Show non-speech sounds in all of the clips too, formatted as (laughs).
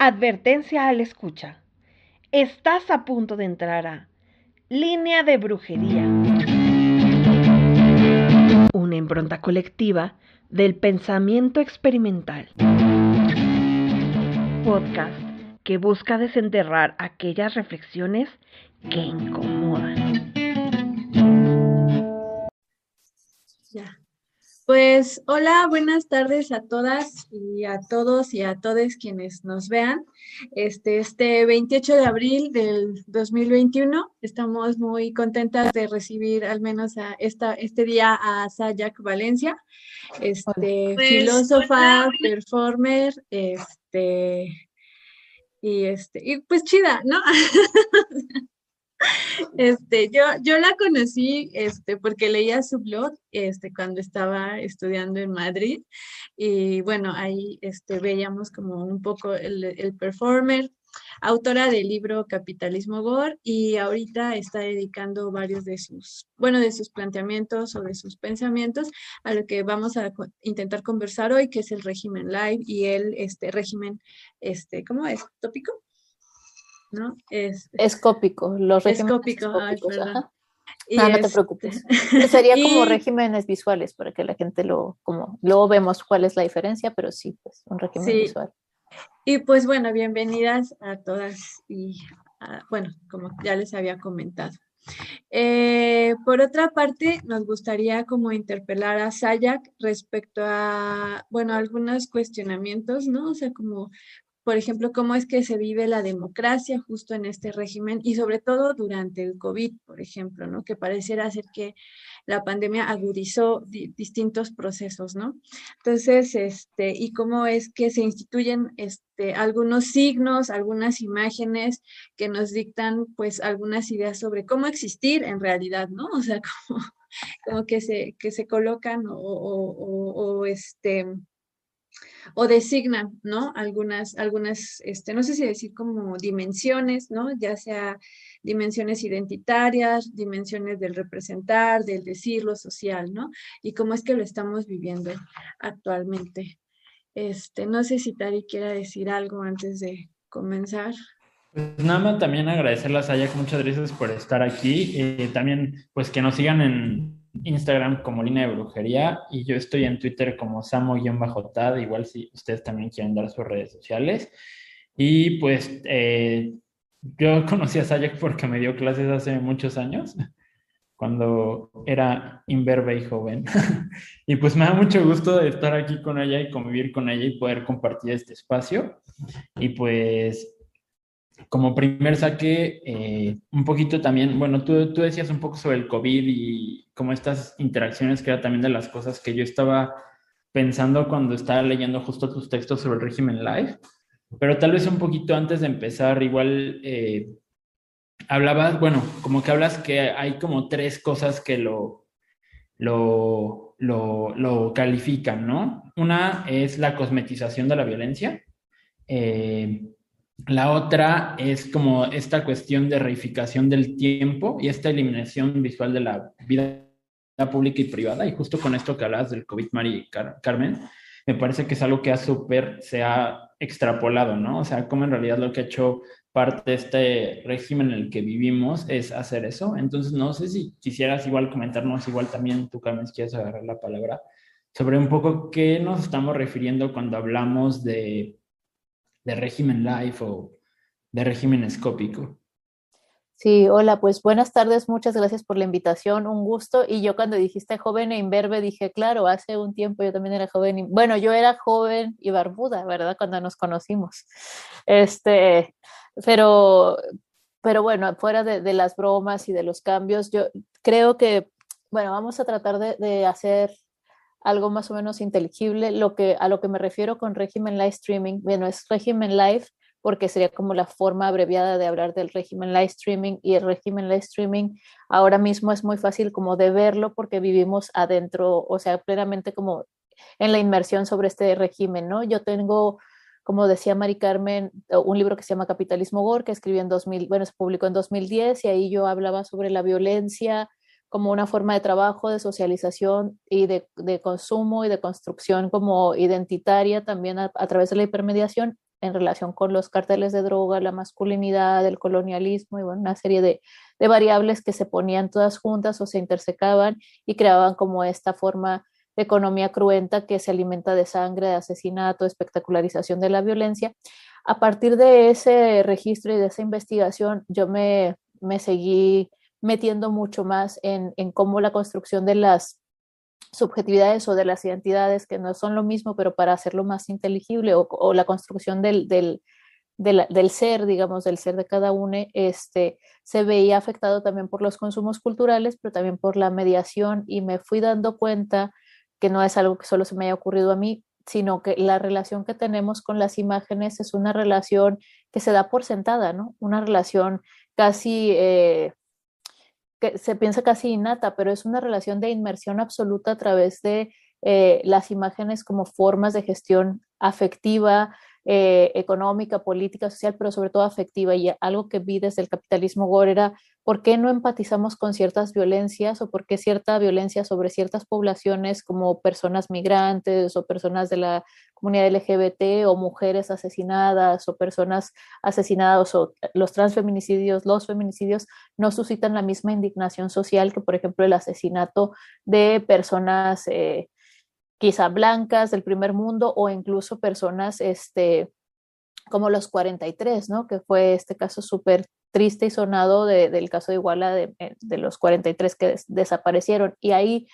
Advertencia al escucha. Estás a punto de entrar a Línea de Brujería. Una impronta colectiva del pensamiento experimental. Podcast que busca desenterrar aquellas reflexiones que incomodan. Ya. Pues hola, buenas tardes a todas y a todos y a todos quienes nos vean. Este, este 28 de abril del 2021 estamos muy contentas de recibir al menos a esta, este día a Sayak Valencia, este, Pues, filósofa, performer, este, y este, y pues chida, ¿no? (laughs) Este, yo, yo la conocí este, porque leía su blog este, cuando estaba estudiando en Madrid y bueno, ahí este, veíamos como un poco el, el performer, autora del libro Capitalismo Gore y ahorita está dedicando varios de sus, bueno, de sus planteamientos o de sus pensamientos a lo que vamos a intentar conversar hoy, que es el régimen live y el este, régimen, este, ¿cómo es? ¿Tópico? ¿No? Es, Escópico, los regímenes Escópico, ay, escópicos, perdón. ajá. y No, no te este, preocupes. (laughs) Sería como regímenes visuales para que la gente lo, como, luego vemos cuál es la diferencia, pero sí, pues un régimen Sí. visual. Y pues bueno, bienvenidas a todas y a- bueno, como ya les había comentado. Eh, por otra parte, nos gustaría como interpelar a Sayak respecto a, bueno, algunos cuestionamientos, ¿no? O sea, como, por ejemplo, cómo es que se vive la democracia justo en este régimen y sobre todo durante el COVID, por ejemplo, ¿no? Que pareciera ser que la pandemia agudizó di- distintos procesos, ¿no? Entonces, este, y cómo es que se instituyen este, algunos signos, algunas imágenes que nos dictan, pues, algunas ideas sobre cómo existir en realidad, ¿no? O sea, (laughs) como, como que se, que se colocan o- o- o, este, o designan, ¿no? Algunas, algunas, este, no sé si decir como dimensiones, ¿no? Ya sea dimensiones identitarias, dimensiones del representar, del decir, lo social, ¿no? Y cómo es que lo estamos viviendo actualmente. Este, no sé si Tari quiera decir algo antes de comenzar. Pues nada también agradecerle a Sayak, muchas gracias por estar aquí. Eh, también, pues que nos sigan en Instagram como Línea de Brujería y yo estoy en Twitter como Samo-Tad, igual si ustedes también quieren dar sus redes sociales. Y pues eh, yo (laughs) conocí a Sayak porque me dio clases hace muchos años, cuando era imberbe y joven. (laughs) y pues me da mucho gusto estar aquí con ella y convivir con ella y poder compartir este espacio. Y pues como primer saque, eh, un poquito también, bueno, tú, tú decías un poco sobre el COVID y como estas interacciones que era también de las cosas que yo estaba pensando cuando estaba leyendo justo tus textos sobre el régimen live, pero tal vez un poquito antes de empezar, igual eh, hablabas, bueno, como que hablas que hay como tres cosas que lo, lo, lo, lo califican, ¿no? Una es la cosmetización de la violencia. Eh, la otra es como esta cuestión de reificación del tiempo y esta eliminación visual de la vida pública y privada. Y justo con esto que hablabas del COVID, Mari Carmen, me parece que es algo que ha súper, se ha extrapolado, ¿no? O sea, como en realidad lo que ha hecho parte de este régimen en el que vivimos es hacer eso. Entonces, no sé si quisieras igual comentarnos, igual también tú, Carmen, si quieres agarrar la palabra, sobre un poco qué nos estamos refiriendo cuando hablamos de de régimen live o de régimen escópico. Sí, hola, pues buenas tardes, muchas gracias por la invitación, un gusto. Y yo cuando dijiste joven e imberbe, dije, claro, hace un tiempo yo también era joven. Bueno, yo era joven y barbuda, ¿verdad? Cuando nos conocimos. Este, pero, pero bueno, fuera de, las bromas y de los cambios, yo creo que, bueno, vamos a tratar de hacer algo más o menos inteligible. Lo que, a lo que me refiero con régimen live streaming, bueno, es régimen live porque sería como la forma abreviada de hablar del régimen live streaming y el régimen live streaming ahora mismo es muy fácil como de verlo porque vivimos adentro, o sea, plenamente como en la inmersión sobre este régimen, ¿no? Yo tengo, como decía Mari Carmen, un libro que se llama Capitalismo Gore, que escribí en 2000, bueno, se publicó en 2010 y ahí yo hablaba sobre la violencia, como una forma de trabajo, de socialización y de, de consumo y de construcción como identitaria también a, través de la hipermediación en relación con los carteles de droga, la masculinidad, el colonialismo y bueno, una serie de, de variables que se ponían todas juntas o se intersecaban y creaban como esta forma de economía cruenta que se alimenta de sangre, de asesinato, de espectacularización de la violencia. A partir de ese registro y de esa investigación, yo me, me seguí metiendo mucho más en, en cómo la construcción de las subjetividades o de las identidades que no son lo mismo, pero para hacerlo más inteligible o, la construcción del, del, del, del, ser, digamos, del ser de cada uno, este, se veía afectado también por los consumos culturales, pero también por la mediación y me fui dando cuenta que no es algo que solo se me haya ocurrido a mí, sino que la relación que tenemos con las imágenes es una relación que se da por sentada, ¿no? Una relación casi eh, que se piensa casi innata, pero es una relación de inmersión absoluta a través de eh, las imágenes como formas de gestión afectiva, eh, económica, política, social, pero sobre todo afectiva. Y algo que vi desde el capitalismo gore era por qué no empatizamos con ciertas violencias o por qué cierta violencia sobre ciertas poblaciones como personas migrantes o personas de la comunidad LGBT o mujeres asesinadas o personas asesinadas o los transfeminicidios, los feminicidios no suscitan la misma indignación social que, por ejemplo, el asesinato de personas eh, quizá blancas del primer mundo o incluso personas este, como los 43, ¿no? Que fue este caso súper triste y sonado de, del caso de Iguala de, eh, de los 43 que des, desaparecieron. Y ahí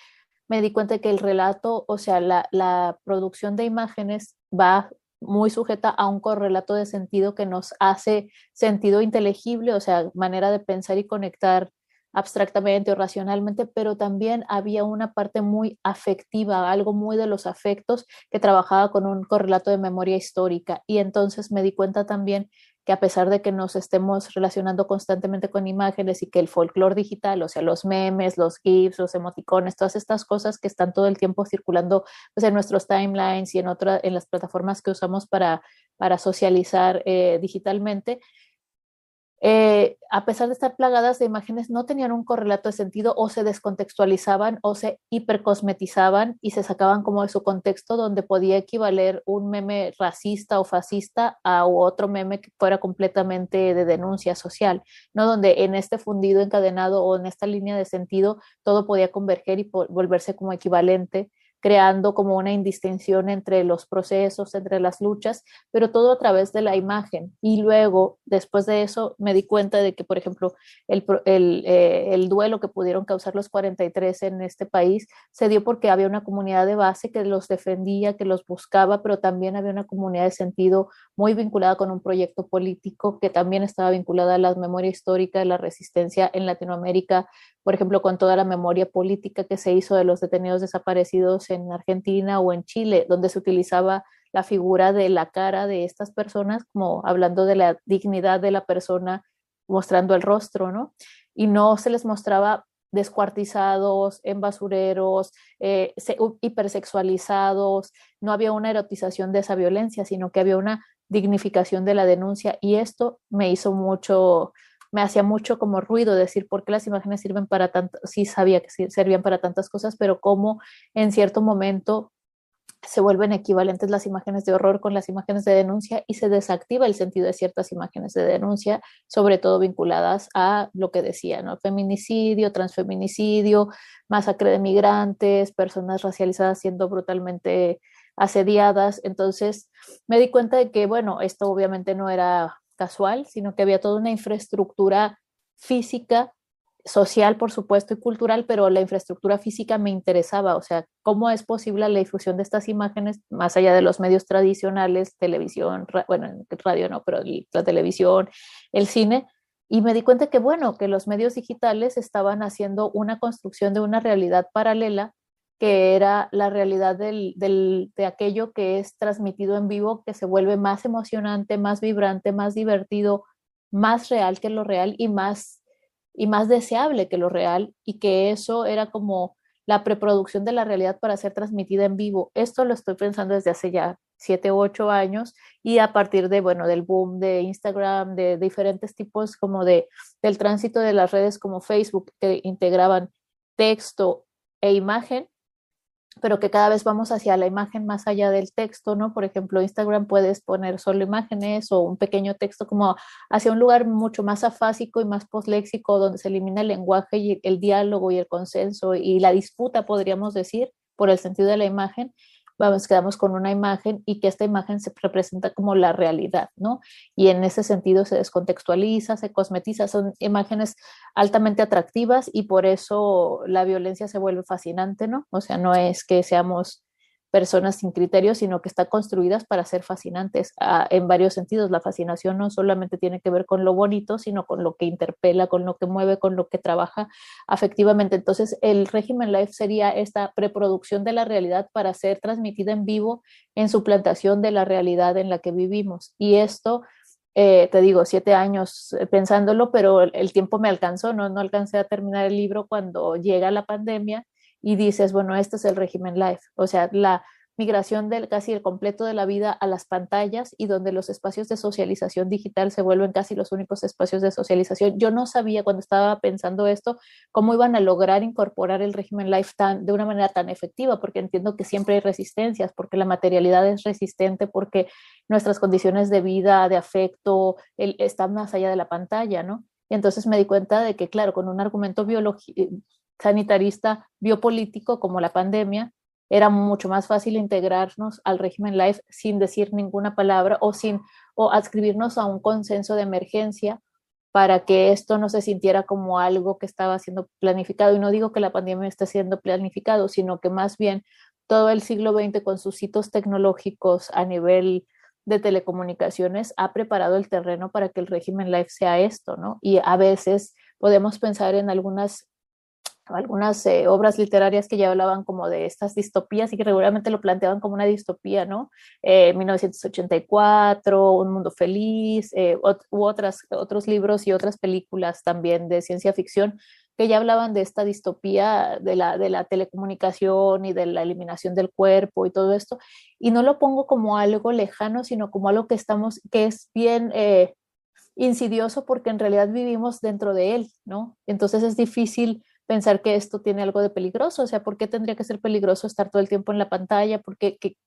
me di cuenta que el relato, o sea, la, la producción de imágenes va muy sujeta a un correlato de sentido que nos hace sentido inteligible, o sea, manera de pensar y conectar abstractamente o racionalmente, pero también había una parte muy afectiva, algo muy de los afectos que trabajaba con un correlato de memoria histórica. Y entonces me di cuenta también que a pesar de que nos estemos relacionando constantemente con imágenes y que el folclore digital, o sea, los memes, los GIFs, los emoticones, todas estas cosas que están todo el tiempo circulando pues, en nuestros timelines y en, otra, en las plataformas que usamos para, para socializar eh, digitalmente, eh, a pesar de estar plagadas de imágenes, no tenían un correlato de sentido o se descontextualizaban o se hipercosmetizaban y se sacaban como de su contexto donde podía equivaler un meme racista o fascista a otro meme que fuera completamente de denuncia social, ¿no? Donde en este fundido encadenado o en esta línea de sentido todo podía converger y volverse como equivalente creando como una indistinción entre los procesos, entre las luchas, pero todo a través de la imagen. Y luego, después de eso, me di cuenta de que, por ejemplo, el, eh, el duelo que pudieron causar los 43 en este país se dio porque había una comunidad de base que los defendía, que los buscaba, pero también había una comunidad de sentido muy vinculada con un proyecto político que también estaba vinculada a la memoria histórica de la resistencia en Latinoamérica, por ejemplo, con toda la memoria política que se hizo de los detenidos desaparecidos en Argentina o en Chile, donde se utilizaba la figura de la cara de estas personas, como hablando de la dignidad de la persona, mostrando el rostro, ¿no? Y no se les mostraba descuartizados, en basureros, eh, hipersexualizados, no había una erotización de esa violencia, sino que había una dignificación de la denuncia y esto me hizo mucho, me hacía mucho como ruido decir por qué las imágenes sirven para tanto, sí sabía que servían para tantas cosas, pero cómo en cierto momento se vuelven equivalentes las imágenes de horror con las imágenes de denuncia y se desactiva el sentido de ciertas imágenes de denuncia, sobre todo vinculadas a lo que decía, ¿no? Feminicidio, transfeminicidio, masacre de migrantes, personas racializadas siendo brutalmente asediadas. Entonces me di cuenta de que, bueno, esto obviamente no era casual, sino que había toda una infraestructura física, social, por supuesto, y cultural, pero la infraestructura física me interesaba, o sea, cómo es posible la difusión de estas imágenes más allá de los medios tradicionales, televisión, bueno, radio no, pero la televisión, el cine, y me di cuenta que, bueno, que los medios digitales estaban haciendo una construcción de una realidad paralela que era la realidad del, de aquello que es transmitido en vivo, que se vuelve más emocionante, más vibrante, más divertido, más real que lo real y más, y más deseable que lo real, y que eso era como la preproducción de la realidad para ser transmitida en vivo. Esto lo estoy pensando desde hace ya siete u ocho años y a partir de, bueno, del boom de Instagram, de diferentes tipos como de, del tránsito de las redes como Facebook que integraban texto e imagen, pero que cada vez vamos hacia la imagen más allá del texto, ¿no? Por ejemplo, Instagram puedes poner solo imágenes o un pequeño texto como hacia un lugar mucho más afásico y más postléxico, donde se elimina el lenguaje y el diálogo y el consenso y la disputa, podríamos decir, por el sentido de la imagen, vamos, quedamos con una imagen y que esta imagen se representa como la realidad, ¿no? Y en ese sentido se descontextualiza, se cosmetiza, son imágenes altamente atractivas y por eso la violencia se vuelve fascinante, ¿no? O sea, no es que seamos personas sin criterios, sino que están construidas para ser fascinantes ah, en varios sentidos. La fascinación no solamente tiene que ver con lo bonito, sino con lo que interpela, con lo que mueve, con lo que trabaja afectivamente. Entonces, el régimen live sería esta preproducción de la realidad para ser transmitida en vivo en su plantación de la realidad en la que vivimos. Y esto eh, te digo, siete años eh, pensándolo, pero el, tiempo me alcanzó, ¿no? no alcancé a terminar el libro cuando llega la pandemia y dices, bueno, este es el régimen live, o sea, la migración del casi el completo de la vida a las pantallas y donde los espacios de socialización digital se vuelven casi los únicos espacios de socialización. Yo no sabía cuando estaba pensando esto cómo iban a lograr incorporar el régimen live tan, de una manera tan efectiva, porque entiendo que siempre hay resistencias, porque la materialidad es resistente, porque nuestras condiciones de vida, de afecto, están más allá de la pantalla, ¿no? Y entonces me di cuenta de que, claro, con un argumento biológico sanitarista biopolítico como la pandemia, era mucho más fácil integrarnos al régimen life sin decir ninguna palabra o sin o adscribirnos a un consenso de emergencia para que esto no se sintiera como algo que estaba siendo planificado. Y no digo que la pandemia esté siendo planificado, sino que más bien todo el siglo XX con sus hitos tecnológicos a nivel de telecomunicaciones ha preparado el terreno para que el régimen life sea esto, ¿no? Y a veces podemos pensar en algunas algunas eh, obras literarias que ya hablaban como de estas distopías y que regularmente lo planteaban como una distopía, ¿no? 1984, eh, Un Mundo Feliz, eh, u otras, otros libros y otras películas también de ciencia ficción que ya hablaban de esta distopía de la, de la telecomunicación y de la eliminación del cuerpo y todo esto, y no lo pongo como algo lejano, sino como algo que estamos, que es bien insidioso porque en realidad vivimos dentro de él, ¿no? Entonces es difícil pensar que esto tiene algo de peligroso, o sea, ¿por qué tendría que ser peligroso estar todo el tiempo en la pantalla? ¿Por qué, qué,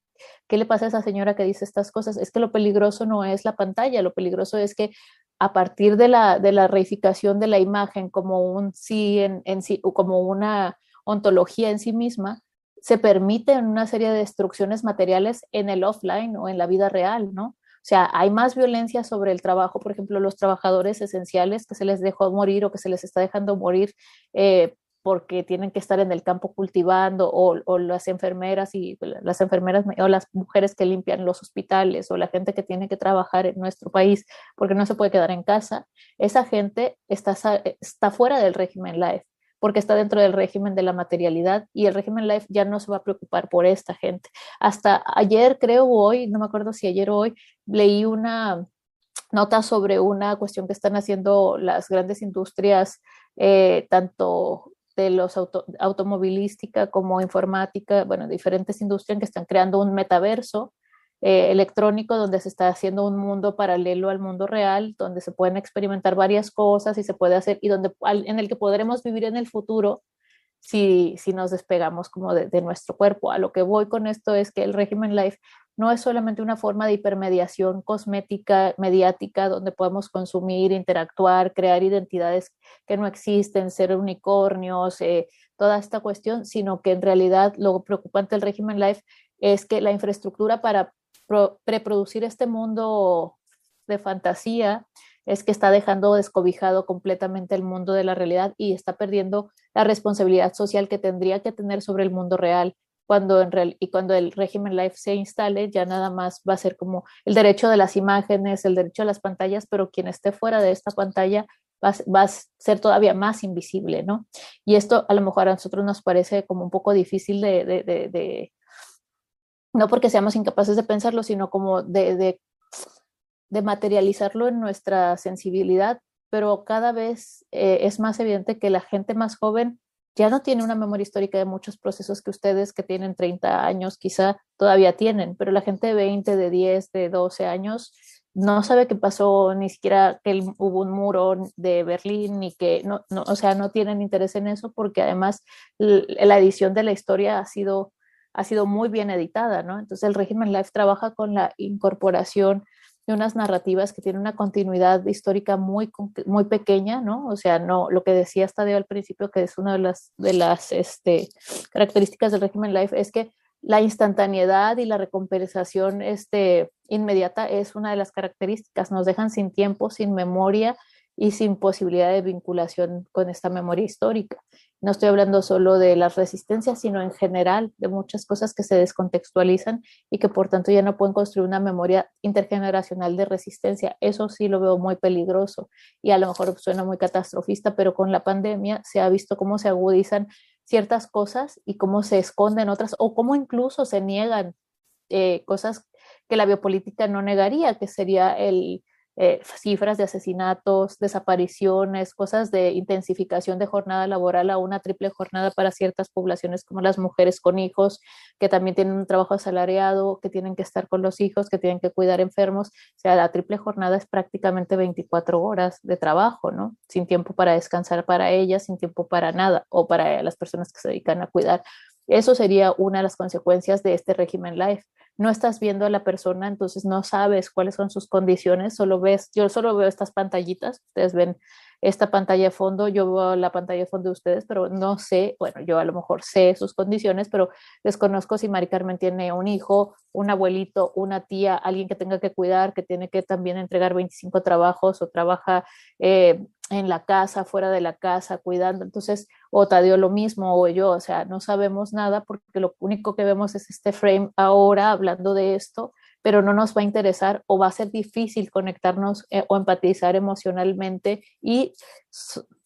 qué le pasa a esa señora que dice estas cosas? Es que lo peligroso no es la pantalla, lo peligroso es que a partir de la, de la reificación de la imagen como un sí en, en sí, como una ontología en sí misma, se permiten una serie de destrucciones materiales en el offline o en la vida real, ¿no? O sea, hay más violencia sobre el trabajo, por ejemplo, los trabajadores esenciales que se les dejó morir o que se les está dejando morir eh, porque tienen que estar en el campo cultivando, o, las enfermeras y las enfermeras o las mujeres que limpian los hospitales, o la gente que tiene que trabajar en nuestro país porque no se puede quedar en casa, esa gente está, está fuera del régimen life porque está dentro del régimen de la materialidad y el régimen life ya no se va a preocupar por esta gente. Hasta ayer, creo hoy, no me acuerdo si ayer o hoy, leí una nota sobre una cuestión que están haciendo las grandes industrias, eh, tanto de los automovilística como informática, bueno, diferentes industrias que están creando un metaverso eh, electrónico donde se está haciendo un mundo paralelo al mundo real, donde se pueden experimentar varias cosas y se puede hacer, y donde en el que podremos vivir en el futuro si, si nos despegamos como de, de, nuestro cuerpo. A lo que voy con esto es que el régimen life no es solamente una forma de hipermediación cosmética, mediática, donde podemos consumir, interactuar, crear identidades que no existen, ser unicornios, eh, toda esta cuestión, sino que en realidad lo preocupante del régimen life es que la infraestructura para preproducir este mundo de fantasía es que está dejando descobijado completamente el mundo de la realidad y está perdiendo la responsabilidad social que tendría que tener sobre el mundo real. Cuando en real, y cuando el régimen life se instale, ya nada más va a ser como el derecho de las imágenes, el derecho a las pantallas, pero quien esté fuera de esta pantalla va, va, a ser todavía más invisible, ¿no? Y esto a lo mejor a nosotros nos parece como un poco difícil de, de, de, de no porque seamos incapaces de pensarlo, sino como de, de, materializarlo en nuestra sensibilidad, pero cada vez eh, es más evidente que la gente más joven ya no tiene una memoria histórica de muchos procesos que ustedes que tienen 30 años quizá todavía tienen, pero la gente de 20, de 10, de 12 años no sabe qué pasó, ni siquiera que hubo un muro de Berlín, ni que, no, no, o sea, no tienen interés en eso porque además la edición de la historia ha sido ha sido muy bien editada, ¿no? Entonces el régimen Life trabaja con la incorporación de unas narrativas que tienen una continuidad histórica muy, muy pequeña, ¿no? O sea, no, lo que decía Estadio al principio, que es una de las, de las este, características del régimen Life, es que la instantaneidad y la recompensación este, inmediata es una de las características, nos dejan sin tiempo, sin memoria y sin posibilidad de vinculación con esta memoria histórica. No estoy hablando solo de las resistencias, sino en general de muchas cosas que se descontextualizan y que por tanto ya no pueden construir una memoria intergeneracional de resistencia. Eso sí lo veo muy peligroso y a lo mejor suena muy catastrofista, pero con la pandemia se ha visto cómo se agudizan ciertas cosas y cómo se esconden otras o cómo incluso se niegan eh, cosas que la biopolítica no negaría, que sería el, eh, cifras de asesinatos, desapariciones, cosas de intensificación de jornada laboral a una triple jornada para ciertas poblaciones como las mujeres con hijos, que también tienen un trabajo asalariado, que tienen que estar con los hijos, que tienen que cuidar enfermos. O sea, la triple jornada es prácticamente 24 horas de trabajo, ¿no? Sin tiempo para descansar para ellas, sin tiempo para nada, o para las personas que se dedican a cuidar. Eso sería una de las consecuencias de este régimen life no estás viendo a la persona, entonces no sabes cuáles son sus condiciones, solo ves, yo solo veo estas pantallitas, ustedes ven esta pantalla de fondo, yo veo la pantalla de fondo de ustedes, pero no sé, bueno, yo a lo mejor sé sus condiciones, pero desconozco si Mari Carmen tiene un hijo, un abuelito, una tía, alguien que tenga que cuidar, que tiene que también entregar 25 trabajos o trabaja eh, en la casa, fuera de la casa, cuidando. Entonces, o dio lo mismo, o yo, o sea, no sabemos nada porque lo único que vemos es este frame ahora hablando de esto, pero no nos va a interesar o va a ser difícil conectarnos eh, o empatizar emocionalmente y,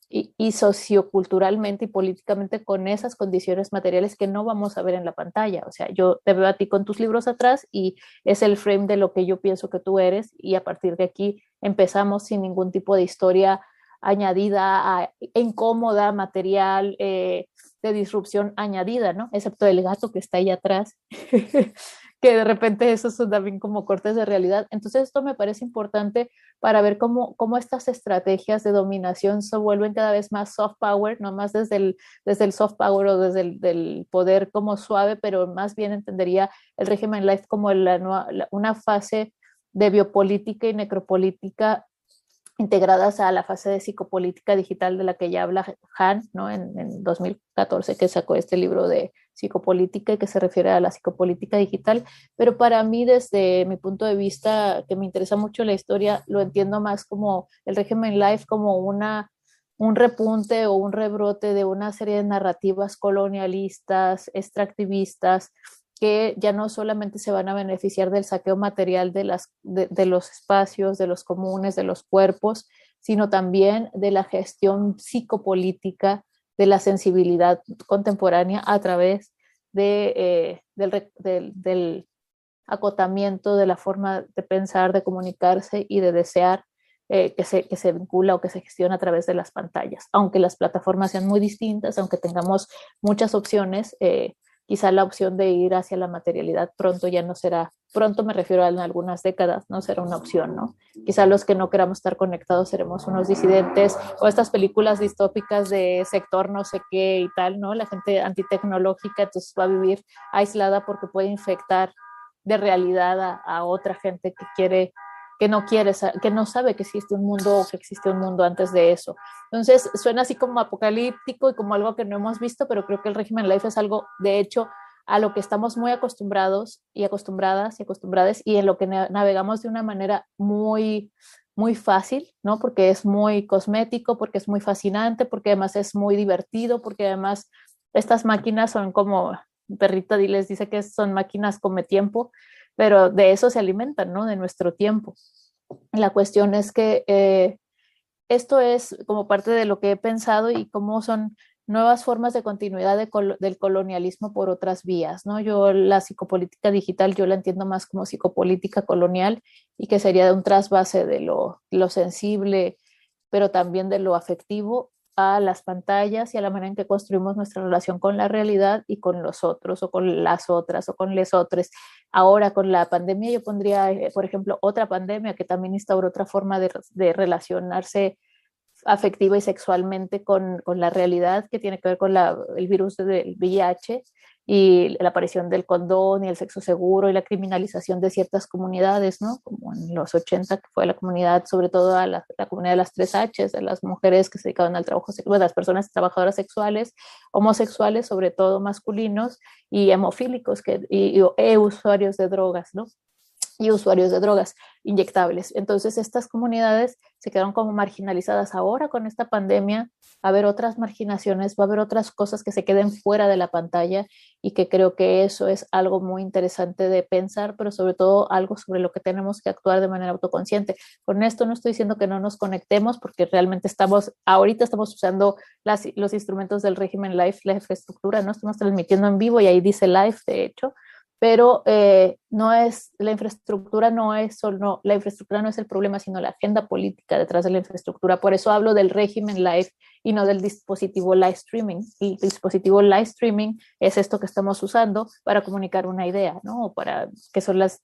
y, socioculturalmente y políticamente con esas condiciones materiales que no vamos a ver en la pantalla. O sea, yo te veo a ti con tus libros atrás y es el frame de lo que yo pienso que tú eres y a partir de aquí empezamos sin ningún tipo de historia añadida, incómoda, material, eh, de disrupción añadida, ¿no? Excepto el gato que está ahí atrás, (laughs) que de repente esos son también como cortes de realidad. Entonces esto me parece importante para ver cómo, cómo estas estrategias de dominación se vuelven cada vez más soft power, no más desde el, desde el soft power o desde el del poder como suave, pero más bien entendería el régimen life como la, una fase de biopolítica y necropolítica integradas a la fase de psicopolítica digital de la que ya habla Han, ¿no? En, en, 2014 que sacó este libro de psicopolítica y que se refiere a la psicopolítica digital, pero para mí desde mi punto de vista, que me interesa mucho la historia, lo entiendo más como el régimen life, como una un repunte o un rebrote de una serie de narrativas colonialistas, extractivistas, que ya no solamente se van a beneficiar del saqueo material de, las, de, los espacios, de los comunes, de los cuerpos, sino también de la gestión psicopolítica de la sensibilidad contemporánea a través eh, del, del, acotamiento de la forma de pensar, de comunicarse y de desear eh, que, se, que se vincula o que se gestiona a través de las pantallas. Aunque las plataformas sean muy distintas, aunque tengamos muchas opciones, eh, quizá la opción de ir hacia la materialidad pronto ya no será, pronto me refiero a algunas décadas, no será una opción, ¿no? Quizá los que no queramos estar conectados seremos unos disidentes o estas películas distópicas de sector no sé qué y tal, ¿no? La gente antitecnológica entonces va a vivir aislada porque puede infectar de realidad a otra gente que quiere que no quiere, que no sabe que existe un mundo o que existe un mundo antes de eso. Entonces, suena así como apocalíptico y como algo que no hemos visto, pero creo que el régimen life es algo, de hecho, a lo que estamos muy acostumbrados y acostumbradas y acostumbradas y en lo que navegamos de una manera muy muy fácil, ¿no? Porque es muy cosmético, porque es muy fascinante, porque además es muy divertido, porque además estas máquinas son como, Perrita Diles dice que son máquinas come tiempo, pero de eso se alimentan, ¿no? De nuestro tiempo. La cuestión es que eh, esto es como parte de lo que he pensado y cómo son nuevas formas de continuidad del colonialismo por otras vías, ¿no? Yo la psicopolítica digital, yo la entiendo más como psicopolítica colonial y que sería un trasvase de lo sensible, pero también de lo afectivo a las pantallas y a la manera en que construimos nuestra relación con la realidad y con los otros o con las otras o con les otros. Ahora con la pandemia yo pondría, eh, por ejemplo, otra pandemia que también instauró otra forma de, de relacionarse afectiva y sexualmente con, con, la realidad que tiene que ver con la, el virus del VIH y la aparición del condón y el sexo seguro y la criminalización de ciertas comunidades, ¿no? Como en los 80, que fue la comunidad, sobre todo a la, comunidad de las tres H, de las mujeres que se dedicaban al trabajo sexual, las personas trabajadoras sexuales, homosexuales, sobre todo masculinos, y hemofílicos que, y, y e usuarios de drogas, ¿no? Y usuarios de drogas inyectables. Entonces, estas comunidades se quedaron como marginalizadas ahora con esta pandemia. Va a haber otras marginaciones, va a haber otras cosas que se queden fuera de la pantalla y que creo que eso es algo muy interesante de pensar, pero sobre todo algo sobre lo que tenemos que actuar de manera autoconsciente. Con esto no estoy diciendo que no nos conectemos porque realmente estamos, ahorita estamos usando los instrumentos del régimen live, la infraestructura, ¿no? Estamos transmitiendo en vivo y ahí dice live, de hecho, pero eh, no es, la infraestructura no es solo, la infraestructura no es el problema, sino la agenda política detrás de la infraestructura. Por eso hablo del régimen live y no del dispositivo live streaming. El dispositivo live streaming es esto que estamos usando para comunicar una idea, ¿no? O para, que son las,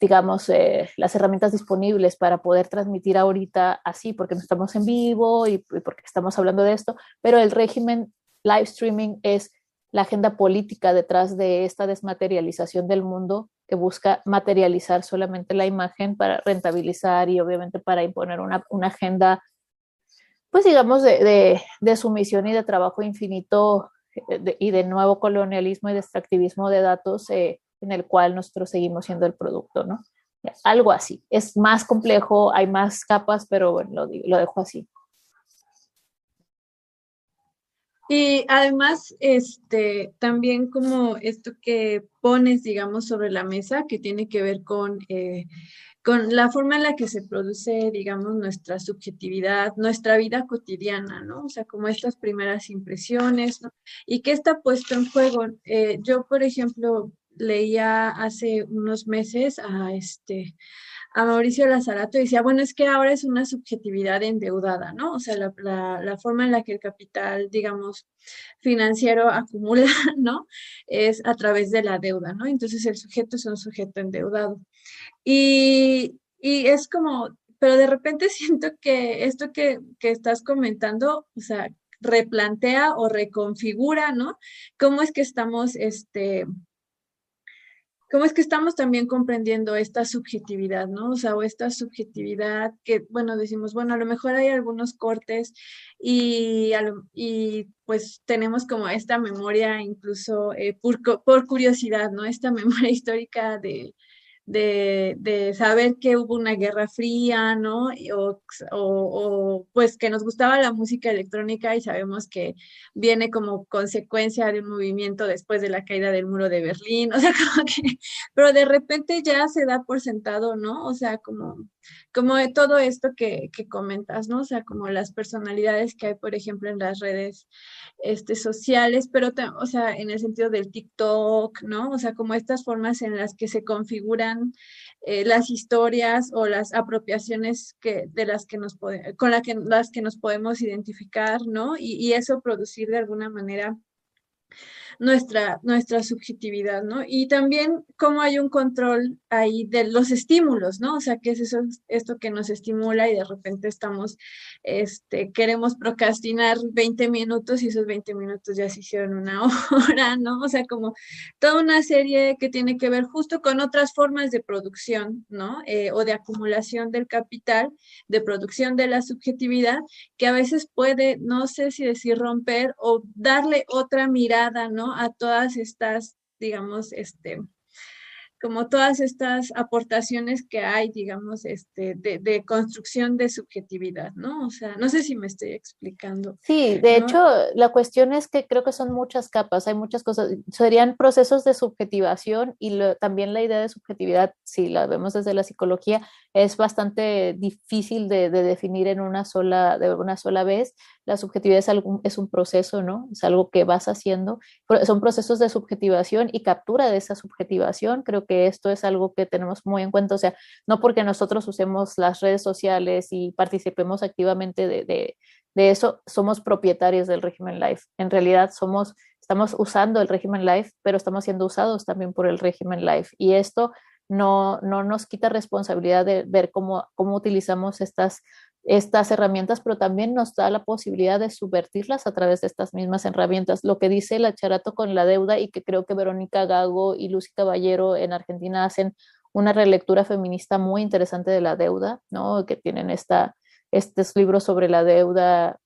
digamos, eh, las herramientas disponibles para poder transmitir ahorita así, porque no estamos en vivo y, y porque estamos hablando de esto, pero el régimen live streaming es la agenda política detrás de esta desmaterialización del mundo que busca materializar solamente la imagen para rentabilizar y obviamente para imponer una, agenda, pues digamos, de, sumisión y de trabajo infinito eh, y de nuevo colonialismo y de extractivismo de datos eh, en el cual nosotros seguimos siendo el producto, ¿no? Algo así. Es más complejo, hay más capas, pero bueno, lo, lo dejo así. Y además, este, también como esto que pones, digamos, sobre la mesa, que tiene que ver con, eh, con la forma en la que se produce, digamos, nuestra subjetividad, nuestra vida cotidiana, ¿no? O sea, como estas primeras impresiones, ¿no? Y qué está puesto en juego. Eh, yo, por ejemplo, leía hace unos meses a este a Mauricio Lazarato y decía, bueno, es que ahora es una subjetividad endeudada, ¿no? O sea, la, forma en la que el capital, digamos, financiero acumula, (laughs) ¿no? Es a través de la deuda, ¿no? Entonces el sujeto es un sujeto endeudado. Y, es como, pero de repente (laughs) siento que esto que, que estás comentando, o sea, replantea o reconfigura, ¿no? ¿Cómo es que estamos, este, cómo es que estamos también comprendiendo esta subjetividad, ¿no? O sea, o esta subjetividad que, bueno, decimos, bueno, a lo mejor hay algunos cortes y, y pues tenemos como esta memoria incluso eh, por, por, curiosidad, ¿no? Esta (laughs) memoria histórica de, de, saber que hubo una guerra fría, ¿no? O, o, pues que nos gustaba la música electrónica y sabemos que viene como consecuencia de un movimiento después de la caída del muro de Berlín, (laughs) o sea, como que, pero de repente ya se da por sentado, ¿no? O sea, como, como de todo esto que, que comentas, ¿no? O sea, como las personalidades que hay, por ejemplo, en las redes este, sociales, pero, o sea, en el sentido del TikTok, ¿no? O sea, como estas formas en las que se configuran eh, las historias o las apropiaciones que, de las que nos con las que nos podemos identificar, ¿no? Y eso producir de alguna manera nuestra, nuestra subjetividad, ¿no? Y también cómo hay un control ahí de los estímulos, ¿no? O sea, qué es eso, esto que nos estimula y de repente estamos, este, queremos procrastinar 20 minutos y esos 20 minutos ya se hicieron una (laughs) hora, ¿no? O sea, como toda una serie que tiene que ver justo con otras formas de producción, ¿no? Eh, o de acumulación del capital, de producción de la subjetividad, que a veces puede, no sé si decir romper o darle otra mirada, ¿no? A todas estas, digamos, este, como todas estas aportaciones que hay, digamos, este, de, construcción de subjetividad, ¿no? O sea, no sé si me estoy explicando. Sí, de hecho, la cuestión es que creo que son muchas capas, hay muchas cosas, serían procesos de subjetivación y también la idea de subjetividad, si la vemos desde la psicología, es bastante difícil de, definir en una sola, de una sola vez. La subjetividad es, algo, es un proceso, ¿no? Es algo que vas haciendo. Son procesos de subjetivación y captura de esa subjetivación. Creo que esto es algo que tenemos muy en cuenta. O sea, no porque nosotros usemos las redes sociales y participemos activamente de, de, de eso, somos propietarios del régimen life. En realidad somos, estamos usando el régimen life, pero estamos siendo usados también por el régimen life. Y esto no, no nos quita responsabilidad de ver cómo, cómo utilizamos estas estas herramientas, pero también nos da la posibilidad de subvertirlas a través de estas mismas herramientas. Lo que dice la Charato con la deuda y que creo que Verónica Gago y Lucy Caballero en Argentina hacen una relectura feminista muy interesante de la deuda, ¿no? Que tienen esta, estos libros sobre la deuda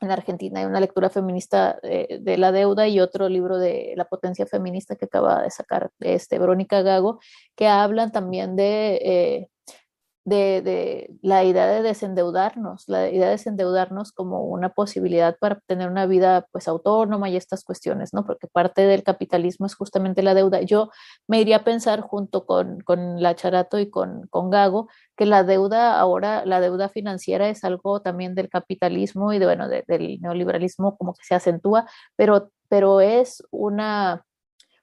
en Argentina, hay una lectura feminista de, de, la deuda y otro libro de la potencia feminista que acaba de sacar este, Verónica Gago, que hablan también de eh, de, la idea de desendeudarnos, la idea de desendeudarnos como una posibilidad para tener una vida pues autónoma y estas cuestiones, ¿no? Porque parte del capitalismo es justamente la deuda. Yo me iría a pensar junto con, con la Charato y con, con Gago que la deuda ahora, la deuda financiera es algo también del capitalismo y de, bueno, de, del neoliberalismo como que se acentúa, pero, pero es una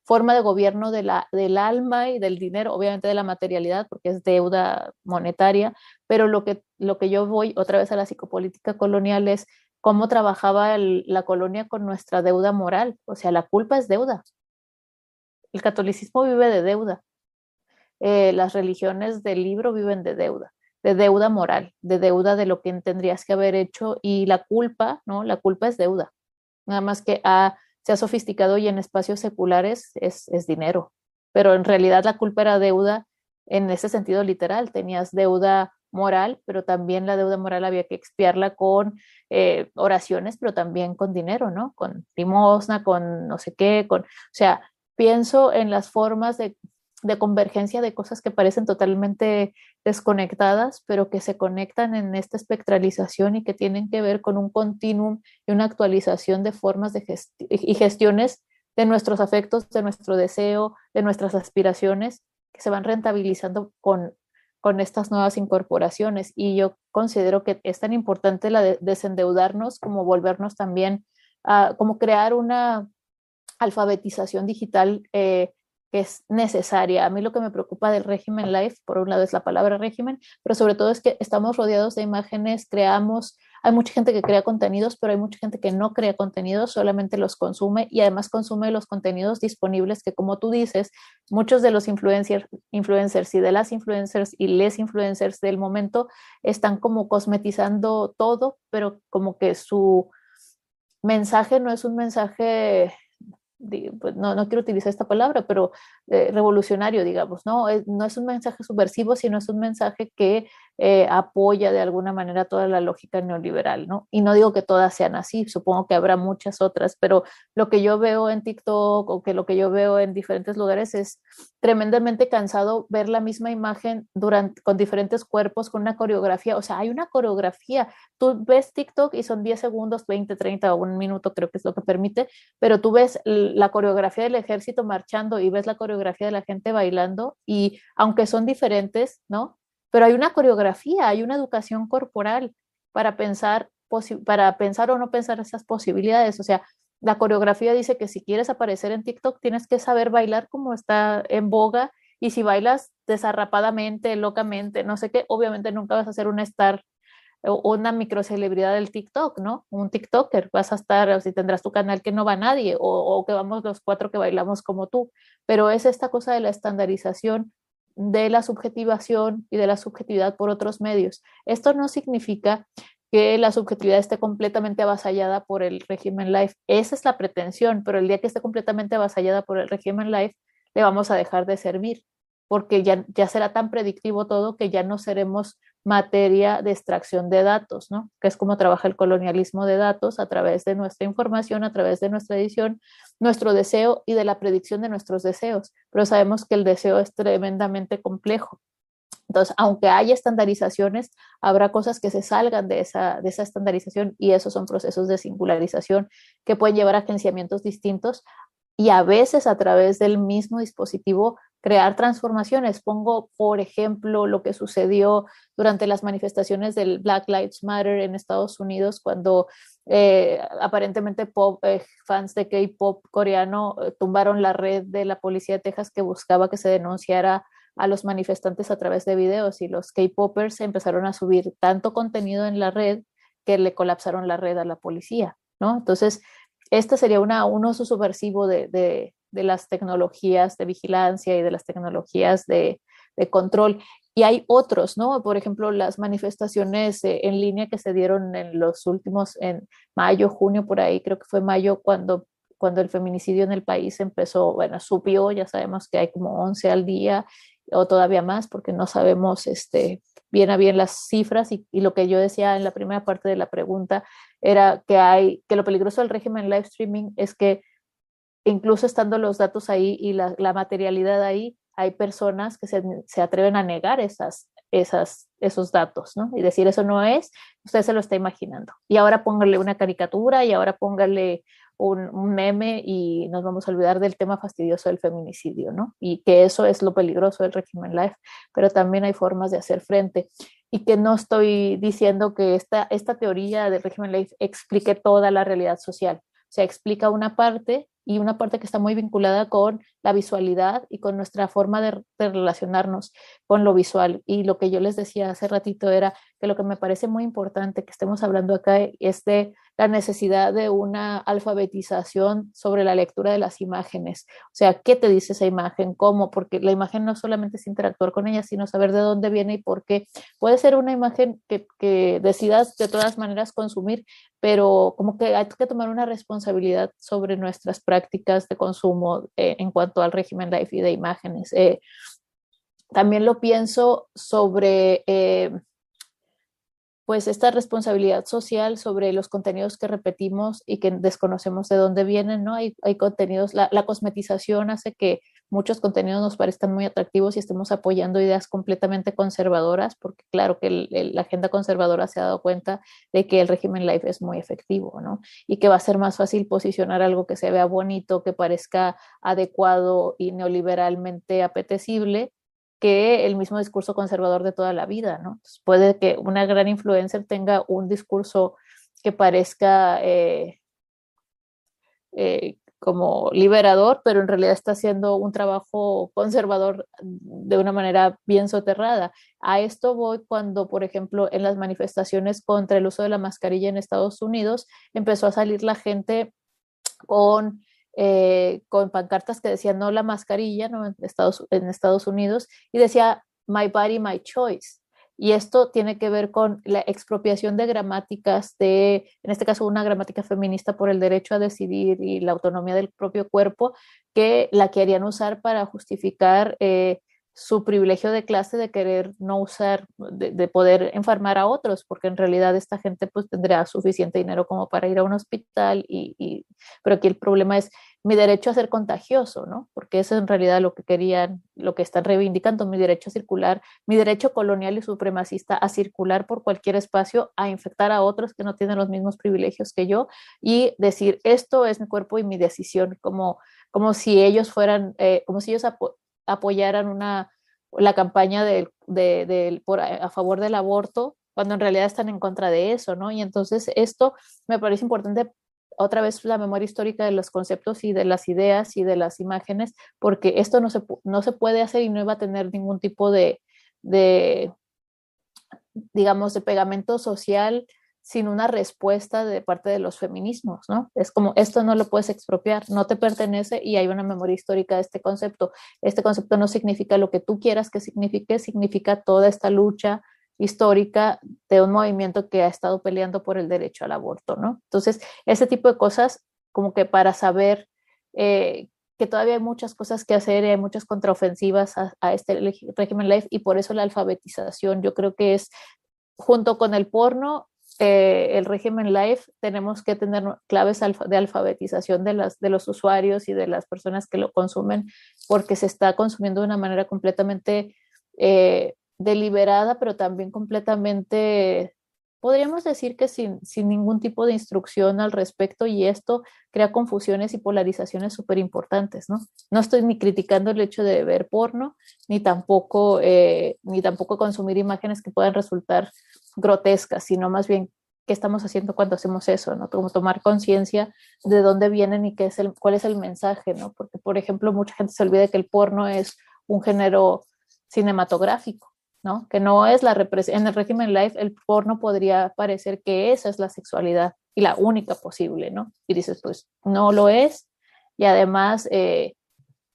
forma de gobierno de la, del alma y del dinero, obviamente de la materialidad, porque es deuda monetaria, pero lo que, lo que yo voy otra vez a la psicopolítica colonial es cómo trabajaba la colonia con nuestra deuda moral, o sea, la culpa es deuda. El catolicismo vive de deuda. Eh, las religiones del libro viven de deuda, de deuda moral, de deuda de lo que tendrías que haber hecho y la culpa, ¿no? La culpa es deuda. Nada más que a sea sofisticado y en espacios seculares es, es dinero. Pero en realidad la culpa era deuda en ese sentido literal. Tenías deuda moral, pero también la deuda moral había que expiarla con eh, oraciones, pero también con dinero, ¿no? Con limosna, con no sé qué, con, o sea, pienso en las formas de de convergencia de cosas que parecen totalmente desconectadas, pero que se conectan en esta espectralización y que tienen que ver con un continuum y una actualización de formas de y gestiones de nuestros afectos, de nuestro deseo, de nuestras aspiraciones, que se van rentabilizando con, con estas nuevas incorporaciones. Y yo considero que es tan importante la de desendeudarnos como volvernos también a, como crear una alfabetización digital eh, que es necesaria. A mí lo que me preocupa del régimen live, por un lado es la palabra régimen, pero sobre todo es que estamos rodeados de imágenes, creamos, hay mucha gente que crea contenidos, pero hay mucha gente que no crea contenidos, solamente los consume y además consume los contenidos disponibles que como tú dices, muchos de los influencers, influencers y de las influencers y les influencers del momento están como cosmetizando todo, pero como que su mensaje no es un mensaje no, no, quiero utilizar esta palabra, pero eh, revolucionario, digamos, ¿no? no es un mensaje subversivo, sino es un mensaje que eh, apoya de alguna manera toda la lógica neoliberal, ¿no? Y no digo que todas sean así, supongo que habrá muchas otras, pero lo que yo veo en TikTok o que lo que yo veo en diferentes lugares es tremendamente cansado ver la misma imagen durante, con diferentes cuerpos, con una coreografía, o sea, hay una coreografía, tú ves TikTok y son 10 segundos, 20, 30 o un minuto creo que es lo que permite, pero tú ves la coreografía del ejército marchando y ves la coreografía de la gente bailando y aunque son diferentes, ¿no? pero hay una coreografía, hay una educación corporal para pensar, para pensar o no pensar esas posibilidades. O sea, la coreografía dice que si quieres aparecer en TikTok tienes que saber bailar como está en boga y si bailas desarrapadamente, locamente, no sé qué, obviamente nunca vas a ser una star una microcelebridad del TikTok, ¿no? Un TikToker, vas a estar, o si tendrás tu canal que no va nadie, o, que vamos los cuatro que bailamos como tú, pero es esta cosa de la estandarización de la subjetivación y de la subjetividad por otros medios. Esto no significa que la subjetividad esté completamente avasallada por el régimen life. Esa es la pretensión, pero el día que esté completamente avasallada por el régimen life, le vamos a dejar de servir porque ya, ya será tan predictivo todo que ya no seremos materia de extracción de datos, ¿no? Que es como trabaja el colonialismo de datos a través de nuestra información, a través de nuestra edición, nuestro deseo y de la predicción de nuestros deseos. Pero sabemos que el deseo es tremendamente complejo. Entonces, aunque haya estandarizaciones, habrá cosas que se salgan de esa, de esa estandarización y esos son procesos de singularización que pueden llevar a agenciamientos distintos y a veces a través del mismo dispositivo crear transformaciones. Pongo, por ejemplo, lo que sucedió durante las manifestaciones del Black Lives Matter en Estados Unidos, cuando eh, aparentemente eh, fans de K-pop coreano eh, tumbaron la red de la policía de Texas que buscaba que se denunciara a los manifestantes a través de videos y los K-popers empezaron a subir tanto contenido en la red que le colapsaron la red a la policía, ¿no? Entonces, este sería una, un uso subversivo de, de las tecnologías de vigilancia y de las tecnologías de, de control. y hay otros, ¿no? Por ejemplo, las manifestaciones eh, en línea que se dieron en los últimos, en mayo, junio, por ahí, creo que fue mayo cuando, cuando el feminicidio en el país empezó, bueno, subió, ya sabemos que hay como 11 al día o todavía más, porque no sabemos este, bien a bien las cifras y, lo que yo decía en la primera parte de la pregunta era que hay, que lo peligroso del régimen live streaming es que incluso estando los datos ahí y la, materialidad ahí, hay personas que se, se, atreven a negar esas, esas, esos datos, ¿no? Y decir, eso no es, usted se lo está imaginando. Y ahora póngale una caricatura y ahora póngale un, un, meme y nos vamos a olvidar del tema fastidioso del feminicidio, ¿no? Y que eso es lo peligroso del régimen life, pero también hay formas de hacer frente. Y que no estoy diciendo que esta, esta teoría del régimen life explique toda la realidad social. O sea, explica una parte y una parte que está muy vinculada con la visualidad y con nuestra forma de, de, relacionarnos con lo visual. Y lo que yo les decía hace ratito era que lo que me parece muy importante que estemos hablando acá es de la necesidad de una alfabetización sobre la lectura de las imágenes. O sea, ¿qué te dice esa imagen? ¿Cómo? Porque la imagen no solamente es interactuar con ella, sino saber de dónde viene y por qué. Puede ser una imagen que, que decidas de todas maneras consumir, pero como que hay que tomar una responsabilidad sobre nuestras prácticas de consumo eh, en cuanto al régimen life y de imágenes. Eh, también lo pienso sobre... Eh, pues esta responsabilidad social sobre los contenidos que repetimos y que desconocemos de dónde vienen, ¿no? Hay, hay contenidos, la, la, cosmetización hace que muchos contenidos nos parezcan muy atractivos y estemos apoyando ideas completamente conservadoras, porque claro que la agenda conservadora se ha dado cuenta de que el régimen life es muy efectivo, ¿no? Y que va a ser más fácil posicionar algo que se vea bonito, que parezca adecuado y neoliberalmente apetecible, que el mismo discurso conservador de toda la vida, ¿no? Puede que una gran influencer tenga un discurso que parezca eh, eh, como liberador, pero en realidad está haciendo un trabajo conservador de una manera bien soterrada. A esto voy cuando, por ejemplo, en las manifestaciones contra el uso de la mascarilla en Estados Unidos, empezó a salir la gente con eh, con pancartas que decían no la mascarilla ¿no? Estados, en Estados Unidos y decía My Body, My Choice. Y esto tiene que ver con la expropiación de gramáticas de, en este caso, una gramática feminista por el derecho a decidir y la autonomía del propio cuerpo, que la querían usar para justificar eh, su privilegio de clase de querer no usar, de, de, poder enfermar a otros, porque en realidad esta gente pues tendría suficiente dinero como para ir a un hospital, y, y, pero aquí el problema es mi derecho a ser contagioso, ¿no? Porque eso es en realidad lo que querían, lo que están reivindicando, mi derecho a circular, mi derecho colonial y supremacista a circular por cualquier espacio, a infectar a otros que no tienen los mismos privilegios que yo y decir, esto es mi cuerpo y mi decisión, como, como si ellos fueran, eh, como si ellos apo apoyaran una, la campaña de, a favor del aborto, cuando en realidad están en contra de eso, ¿no? Y entonces esto me parece importante otra vez la memoria histórica de los conceptos y de las ideas y de las imágenes, porque esto no se, no se puede hacer y no iba a tener ningún tipo de, de digamos, de pegamento social sin una respuesta de parte de los feminismos, ¿no? Es como, esto no lo puedes expropiar, no te pertenece y hay una memoria histórica de este concepto. Este concepto no significa lo que tú quieras que signifique, significa toda esta lucha histórica de un movimiento que ha estado peleando por el derecho al aborto, ¿no? Entonces, ese tipo de cosas, como que para saber eh, que todavía hay muchas cosas que hacer hay muchas contraofensivas a, este régimen life y por eso la alfabetización, yo creo que es junto con el porno eh, el régimen life tenemos que tener claves de alfabetización de, las, los usuarios y de las personas que lo consumen, porque se está consumiendo de una manera completamente eh, deliberada, pero también completamente, podríamos decir que sin, sin ningún tipo de instrucción al respecto y esto crea confusiones y polarizaciones súper importantes, ¿no? No estoy ni criticando el hecho de ver porno, ni tampoco, eh, ni tampoco consumir imágenes que puedan resultar grotescas, sino más bien qué estamos haciendo cuando hacemos eso, ¿no? Como tomar conciencia de dónde vienen y qué es el, cuál es el mensaje, ¿no? Porque, por ejemplo, mucha gente se olvida que el porno es un género cinematográfico, ¿no? Que no es la represión. En el régimen life, el porno podría parecer que esa es la sexualidad y la única posible, ¿no? Y dices, pues no lo es. Y además, eh,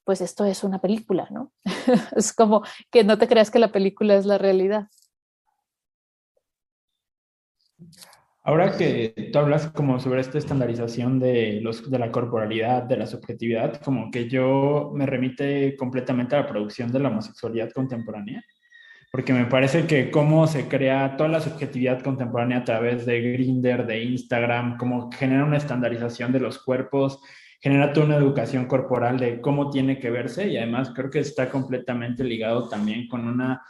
pues esto es una película, ¿no? (laughs) es como que no te creas que la película es la realidad. Ahora que tú hablas como sobre esta estandarización de, los, de la corporalidad, de la subjetividad, como que yo me remite completamente a la producción de la homosexualidad contemporánea, porque me parece que cómo se crea toda la subjetividad contemporánea a través de Grinder, de Instagram, como genera una estandarización de los cuerpos, genera toda una educación corporal de cómo tiene que verse y además creo que está completamente ligado también con una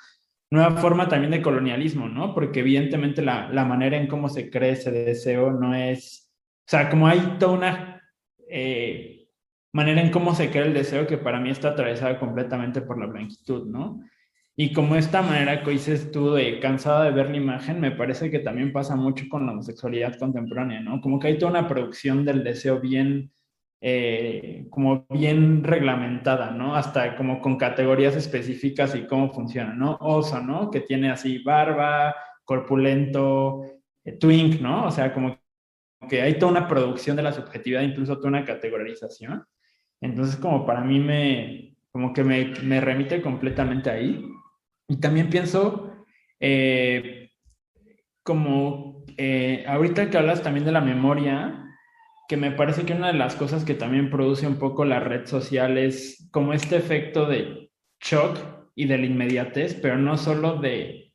nueva forma también de colonialismo, ¿no? Porque evidentemente la, la manera en cómo se cree ese deseo no es, o sea, como hay toda una eh, manera en cómo se crea el deseo que para mí está atravesada completamente por la blanquitud, ¿no? Y como esta manera que dices tú de cansada de ver la imagen, me parece que también pasa mucho con la homosexualidad contemporánea, ¿no? Como que hay toda una producción del deseo bien eh, como bien reglamentada, ¿no? Hasta como con categorías específicas y cómo funciona, ¿no? Oso, ¿no? Que tiene así barba, corpulento, eh, twink, ¿no? O sea, como que hay toda una producción de la subjetividad, incluso toda una categorización. Entonces, como para mí me, como que me, me remite completamente ahí. Y también pienso, eh, como ahorita que hablas también de la memoria, que me parece que una de las cosas que también produce un poco la red social es como este efecto de shock y de la inmediatez, pero no solo de,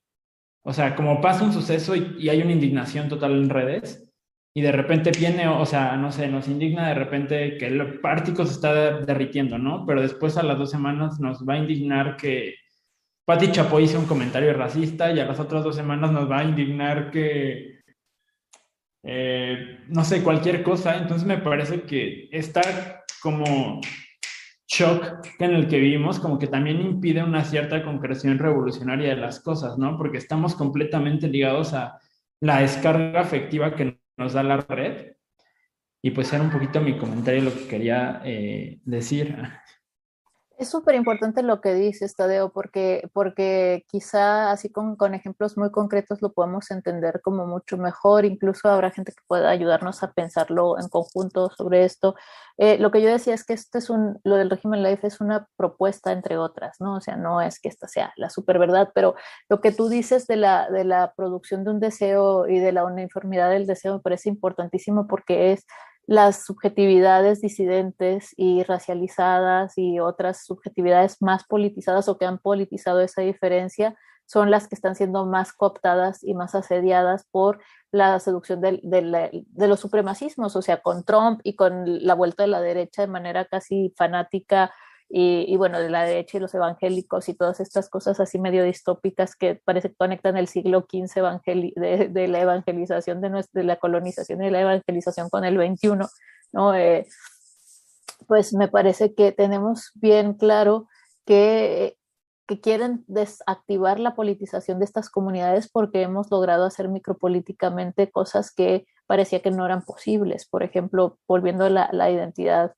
o sea, como pasa un suceso y, hay una indignación total en redes, y de repente viene, o sea, no sé, nos indigna de repente que el pártico se está derritiendo, ¿no? Pero después a las dos semanas nos va a indignar que Patti Chapoy hizo un comentario racista y a las otras dos semanas nos va a indignar que eh, no sé, cualquier cosa. Entonces me parece que esta como shock en el que vivimos como que también impide una cierta concreción revolucionaria de las cosas, ¿no? Porque estamos completamente ligados a la descarga afectiva que nos da la red. Y pues era un poquito mi comentario lo que quería eh, decir. Es súper importante lo que dices, Tadeo, porque, porque quizá así con, con, ejemplos muy concretos lo podemos entender como mucho mejor. Incluso habrá gente que pueda ayudarnos a pensarlo en conjunto sobre esto. Eh, lo que yo decía es que esto es un, lo del régimen life es una propuesta entre otras, ¿no? O sea, no es que esta sea la super verdad, pero lo que tú dices de la, de la producción de un deseo y de la uniformidad del deseo me parece importantísimo porque es las subjetividades disidentes y racializadas y otras subjetividades más politizadas o que han politizado esa diferencia son las que están siendo más cooptadas y más asediadas por la seducción de, de, los supremacismos, o sea, con Trump y con la vuelta de la derecha de manera casi fanática y, bueno, de la derecha y los evangélicos y todas estas cosas así medio distópicas que parece que conectan el siglo XV de, de, la evangelización de, nuestra, de la colonización y la evangelización con el XXI, ¿no? Eh, pues me parece que tenemos bien claro que, que quieren desactivar la politización de estas comunidades porque hemos logrado hacer micropolíticamente cosas que parecía que no eran posibles. Por ejemplo, volviendo a la, la identidad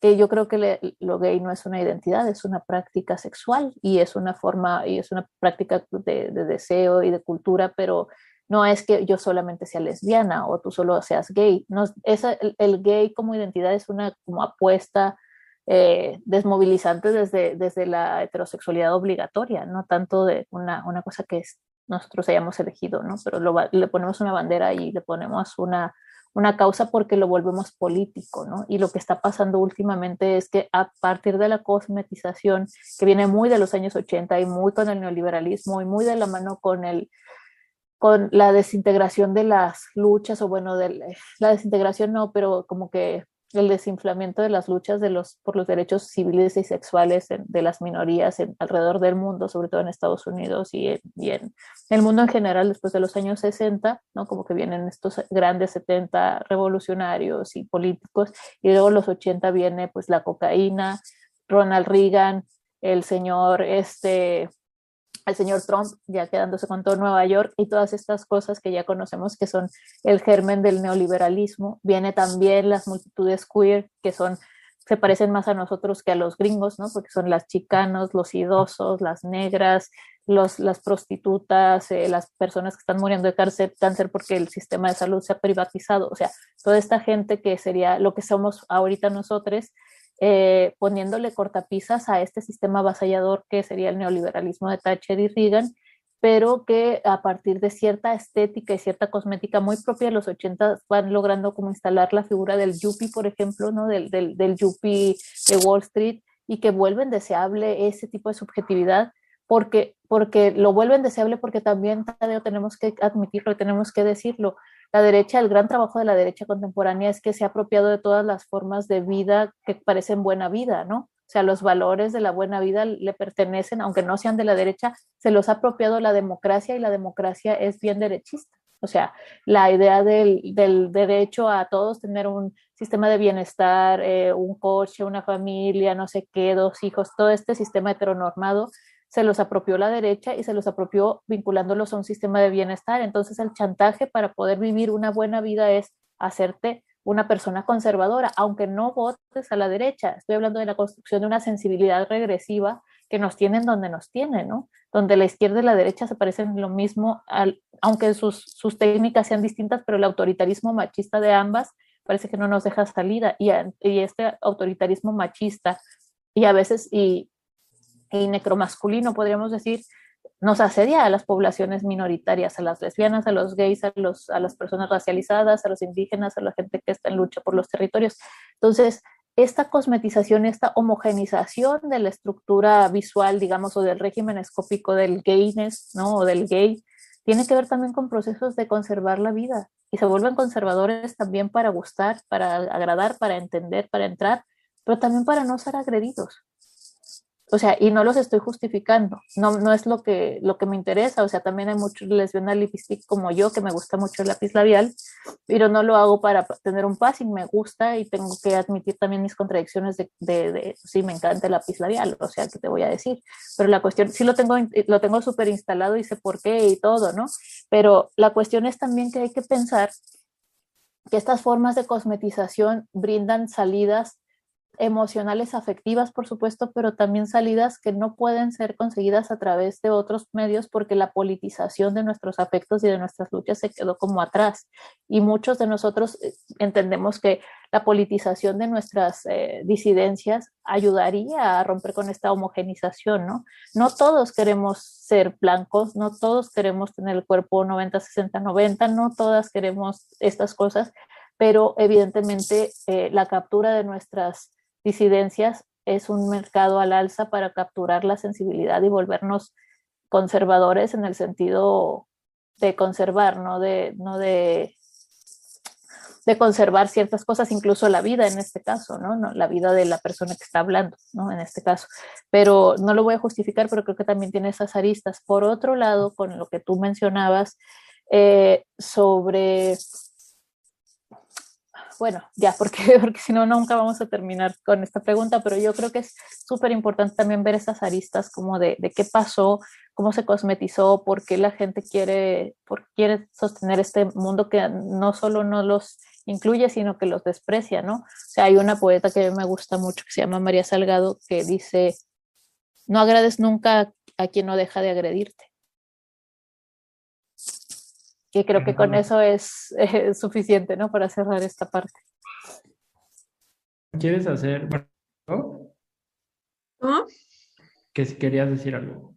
que yo creo que lo gay no es una identidad, es una práctica sexual y es una forma, y es una práctica de, deseo y de cultura, pero no es que yo solamente sea lesbiana o tú solo seas gay. No, esa, el, gay como identidad es una como apuesta eh, desmovilizante desde, desde la heterosexualidad obligatoria, no tanto de una, una cosa que nosotros hayamos elegido, ¿no? Pero le ponemos una bandera y le ponemos una una causa porque lo volvemos político, ¿no? Y lo que está pasando últimamente es que a partir de la cosmetización, que viene muy de los años 80 y muy con el neoliberalismo y muy de la mano con el con la desintegración de las luchas, o bueno, de la desintegración no, pero como que el desinflamiento de las luchas de los, por los derechos civiles y sexuales de las minorías alrededor del mundo, sobre todo en Estados Unidos y en, el mundo en general después de los años 60, ¿no? como que vienen estos grandes 70 revolucionarios y políticos, y luego los 80 viene pues la cocaína, Ronald Reagan, el señor este, el señor Trump ya quedándose con todo Nueva York y todas estas cosas que ya conocemos que son el germen del neoliberalismo. Viene también las multitudes queer que son se parecen más a nosotros que a los gringos, ¿no? Porque son las chicanos, los idosos, las negras, los, las prostitutas, eh, las personas que están muriendo de cáncer, cáncer porque el sistema de salud se ha privatizado. O sea, toda esta gente que sería lo que somos ahorita nosotros, eh, poniéndole cortapisas a este sistema avasallador que sería el neoliberalismo de Thatcher y Reagan, pero que a partir de cierta estética y cierta cosmética muy propia de los 80 van logrando como instalar la figura del yuppie, por ejemplo, ¿no? del, del, del yuppie de Wall Street, y que vuelven deseable ese tipo de subjetividad porque, porque lo vuelven deseable porque también tenemos que admitirlo y tenemos que decirlo. La derecha, el gran trabajo de la derecha contemporánea es que se ha apropiado de todas las formas de vida que parecen buena vida, ¿no? O sea, los valores de la buena vida le pertenecen, aunque no sean de la derecha, se los ha apropiado la democracia y la democracia es bien derechista. O sea, la idea del, derecho a todos tener un sistema de bienestar, eh, un coche, una familia, no sé qué, dos hijos, todo este sistema heteronormado se los apropió la derecha y se los apropió vinculándolos a un sistema de bienestar. Entonces el chantaje para poder vivir una buena vida es hacerte una persona conservadora, aunque no votes a la derecha. Estoy hablando de la construcción de una sensibilidad regresiva que nos tienen donde nos tienen, ¿no? Donde la izquierda y la derecha se parecen lo mismo, aunque sus, sus técnicas sean distintas, pero el autoritarismo machista de ambas parece que no nos deja salida. Y, y este autoritarismo machista y a veces y necromasculino, podríamos decir, nos asedia a las poblaciones minoritarias, a las lesbianas, a los gays, a, los, a las personas racializadas, a los indígenas, a la gente que está en lucha por los territorios. Entonces, esta cosmetización, esta homogenización de la estructura visual, digamos, o del régimen escópico del gayness, ¿no? O del gay, tiene que ver también con procesos de conservar la vida y se vuelven conservadores también para gustar, para agradar, para entender, para entrar, pero también para no ser agredidos o sea, y no los estoy justificando, no, no es lo que, lo que me interesa, o sea, también hay muchos lesbianas lipstick como yo, que me gusta mucho el lápiz labial, pero no lo hago para tener un passing, me gusta y tengo que admitir también mis contradicciones de, de, de sí, me encanta el lápiz labial, o sea, ¿qué te voy a decir? Pero la cuestión, sí lo tengo, lo tengo súper instalado y sé por qué y todo, ¿no? Pero la cuestión es también que hay que pensar que estas formas de cosmetización brindan salidas emocionales, afectivas, por supuesto, pero también salidas que no pueden ser conseguidas a través de otros medios porque la politización de nuestros afectos y de nuestras luchas se quedó como atrás. Y muchos de nosotros eh, entendemos que la politización de nuestras eh, disidencias ayudaría a romper con esta homogenización, ¿no? No todos queremos ser blancos, no todos queremos tener el cuerpo 90, 60, 90, no todas queremos estas cosas, pero evidentemente eh, la captura de nuestras disidencias es un mercado al alza para capturar la sensibilidad y volvernos conservadores en el sentido de conservar, no de, no de, de conservar ciertas cosas, incluso la vida en este caso, ¿no? ¿no? La vida de la persona que está hablando, ¿no? En este caso. Pero no lo voy a justificar, pero creo que también tiene esas aristas. Por otro lado, con lo que tú mencionabas eh, sobre bueno, ya, porque, (laughs) porque si no, nunca vamos a terminar con esta pregunta, pero yo creo que es súper importante también ver esas aristas como de, qué pasó, cómo se cosmetizó, por qué la gente quiere, quiere sostener este mundo que no solo no los incluye, sino que los desprecia, ¿no? O sea, hay una poeta que me gusta mucho que se llama María Salgado que dice, no agrades nunca a quien no deja de agredirte. Y creo que con eso es (laughs) eh, suficiente, ¿no? Para cerrar esta parte. ¿Quieres hacer? ¿Cómo? Que si querías decir algo.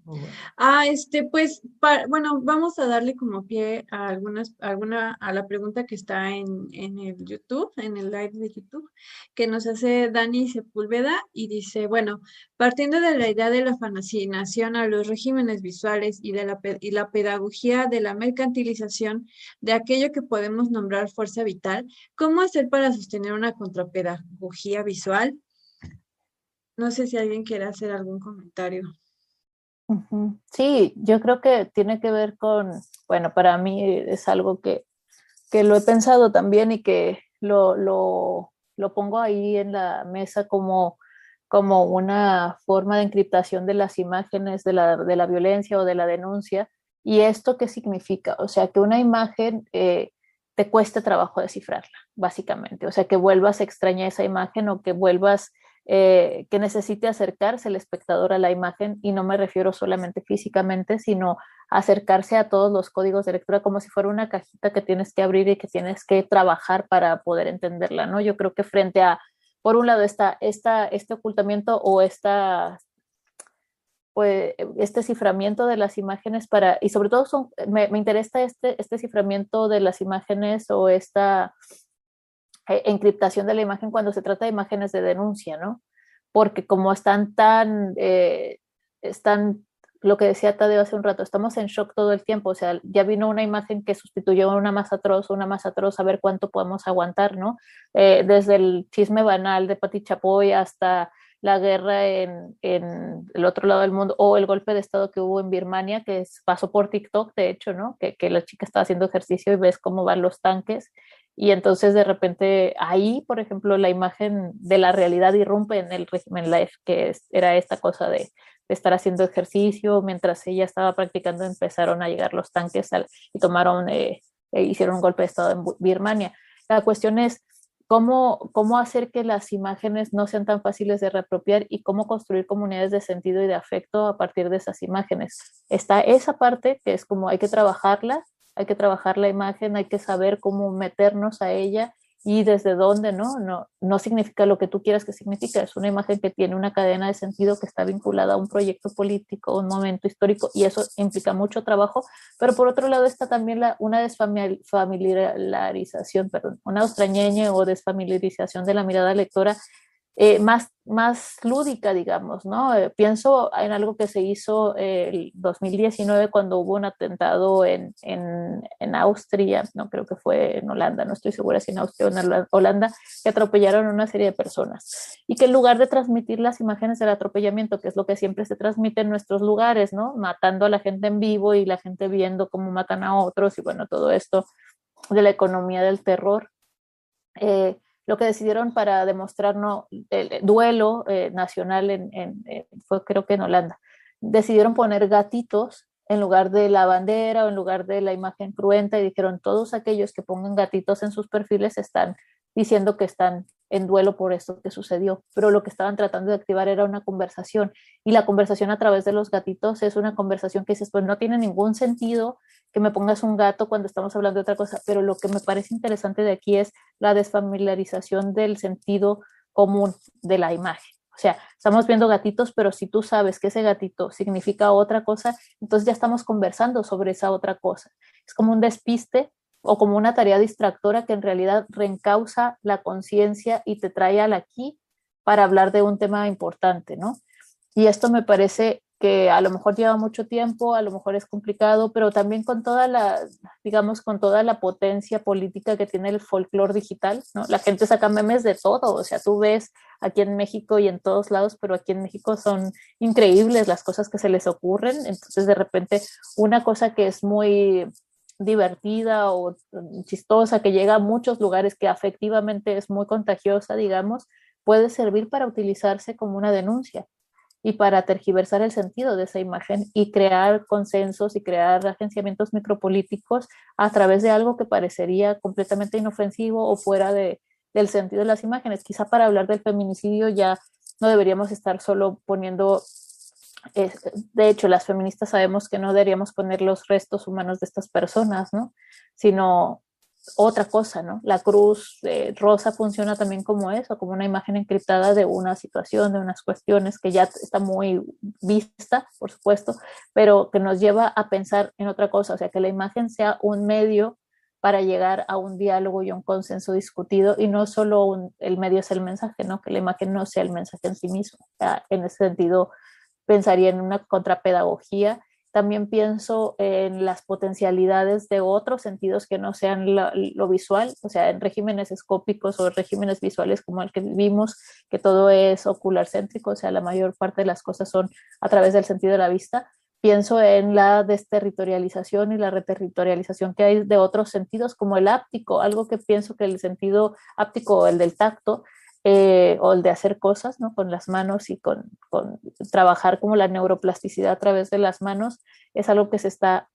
Ah, este, pues, bueno, vamos a darle como pie a algunas, alguna, a la pregunta que está en, en el YouTube, en el live de YouTube, que nos hace Dani Sepúlveda y dice, bueno, partiendo de la idea de la fascinación a los regímenes visuales y de la, y la pedagogía de la mercantilización de aquello que podemos nombrar fuerza vital, ¿cómo hacer para sostener una contrapedagogía visual? No sé si alguien quiere hacer algún comentario. Sí, yo creo que tiene que ver con, bueno, para mí es algo que, que lo he pensado también y que lo, lo, lo pongo ahí en la mesa como, como una forma de encriptación de las imágenes de la, de la violencia o de la denuncia. ¿Y esto qué significa? O sea, que una imagen eh, te cueste trabajo descifrarla, básicamente. O sea, que vuelvas extraña esa imagen o que vuelvas eh, que necesite acercarse el espectador a la imagen y no me refiero solamente físicamente, sino acercarse a todos los códigos de lectura como si fuera una cajita que tienes que abrir y que tienes que trabajar para poder entenderla, ¿no? Yo creo que frente a por un lado esta, este ocultamiento o esta pues, este ciframiento de las imágenes para, y sobre todo son, me, me interesa este, este ciframiento de las imágenes o esta encriptación de la imagen cuando se trata de imágenes de denuncia, ¿no? Porque como están tan, eh, están, lo que decía Tadeo hace un rato, estamos en shock todo el tiempo, o sea, ya vino una imagen que sustituyó a una más atroz, una más atroz, a ver cuánto podemos aguantar, ¿no? Eh, desde el chisme banal de Pati Chapoy hasta la guerra en, en, el otro lado del mundo o el golpe de estado que hubo en Birmania, que pasó por TikTok, de hecho, ¿no? Que, que, la chica estaba haciendo ejercicio y ves cómo van los tanques. Y entonces de repente ahí, por ejemplo, la imagen de la realidad irrumpe en el régimen life, que es, era esta cosa de, estar haciendo ejercicio, mientras ella estaba practicando empezaron a llegar los tanques y tomaron, eh, eh, hicieron un golpe de estado en Birmania. La cuestión es, cómo, cómo hacer que las imágenes no sean tan fáciles de reapropiar y cómo construir comunidades de sentido y de afecto a partir de esas imágenes. Está esa parte que es como hay que trabajarla, hay que trabajar la imagen, hay que saber cómo meternos a ella y desde dónde, ¿no? No, no significa lo que tú quieras que signifique, es una imagen que tiene una cadena de sentido que está vinculada a un proyecto político, un momento histórico, y eso implica mucho trabajo, pero por otro lado está también la, una desfamiliarización, perdón, una extrañeña o desfamiliarización de la mirada lectora eh, más, más lúdica, digamos, ¿no? Eh, pienso en algo que se hizo el 2019 cuando hubo un atentado en, en, en, Austria, no creo que fue en Holanda, no estoy segura si en Austria o en Holanda, que atropellaron a una serie de personas. Y que en lugar de transmitir las imágenes del atropellamiento, que es lo que siempre se transmite en nuestros lugares, ¿no? Matando a la gente en vivo y la gente viendo cómo matan a otros y bueno, todo esto de la economía del terror. Eh, lo que decidieron para demostrar no, el duelo eh, nacional en, en, fue creo que en Holanda. Decidieron poner gatitos en lugar de la bandera o en lugar de la imagen cruenta y dijeron todos aquellos que pongan gatitos en sus perfiles están diciendo que están en duelo por esto que sucedió, pero lo que estaban tratando de activar era una conversación y la conversación a través de los gatitos es una conversación que dices, pues no tiene ningún sentido que me pongas un gato cuando estamos hablando de otra cosa, pero lo que me parece interesante de aquí es la desfamiliarización del sentido común de la imagen. O sea, estamos viendo gatitos, pero si tú sabes que ese gatito significa otra cosa, entonces ya estamos conversando sobre esa otra cosa. Es como un despiste o como una tarea distractora que en realidad reencausa la conciencia y te trae al aquí para hablar de un tema importante, ¿no? Y esto me parece que a lo mejor lleva mucho tiempo, a lo mejor es complicado, pero también con toda la, digamos, con toda la potencia política que tiene el folclore digital, ¿no? La gente saca memes de todo, o sea, tú ves aquí en México y en todos lados, pero aquí en México son increíbles las cosas que se les ocurren, entonces de repente una cosa que es muy divertida o chistosa que llega a muchos lugares que afectivamente es muy contagiosa, digamos, puede servir para utilizarse como una denuncia y para tergiversar el sentido de esa imagen y crear consensos y crear agenciamientos micropolíticos a través de algo que parecería completamente inofensivo o fuera de, del sentido de las imágenes. Quizá para hablar del feminicidio ya no deberíamos estar solo poniendo de hecho, las feministas sabemos que no deberíamos poner los restos humanos de estas personas, ¿no? Sino otra cosa, ¿no? La cruz eh, rosa funciona también como eso, como una imagen encriptada de una situación, de unas cuestiones que ya está muy vista, por supuesto, pero que nos lleva a pensar en otra cosa, o sea, que la imagen sea un medio para llegar a un diálogo y un consenso discutido y no solo el medio es el mensaje, ¿no? Que la imagen no sea el mensaje en sí mismo. En ese sentido, pensaría en una contrapedagogía. También pienso en las potencialidades de otros sentidos que no sean lo, visual, o sea, en regímenes escópicos o regímenes visuales como el que vivimos, que todo es ocular céntrico, o sea, la mayor parte de las cosas son a través del sentido de la vista. Pienso en la desterritorialización y la reterritorialización que hay de otros sentidos, como el áptico, algo que pienso que el sentido áptico, el del tacto, eh, o el de hacer cosas ¿no? con las manos y con, trabajar como la neuroplasticidad a través de las manos es algo que se está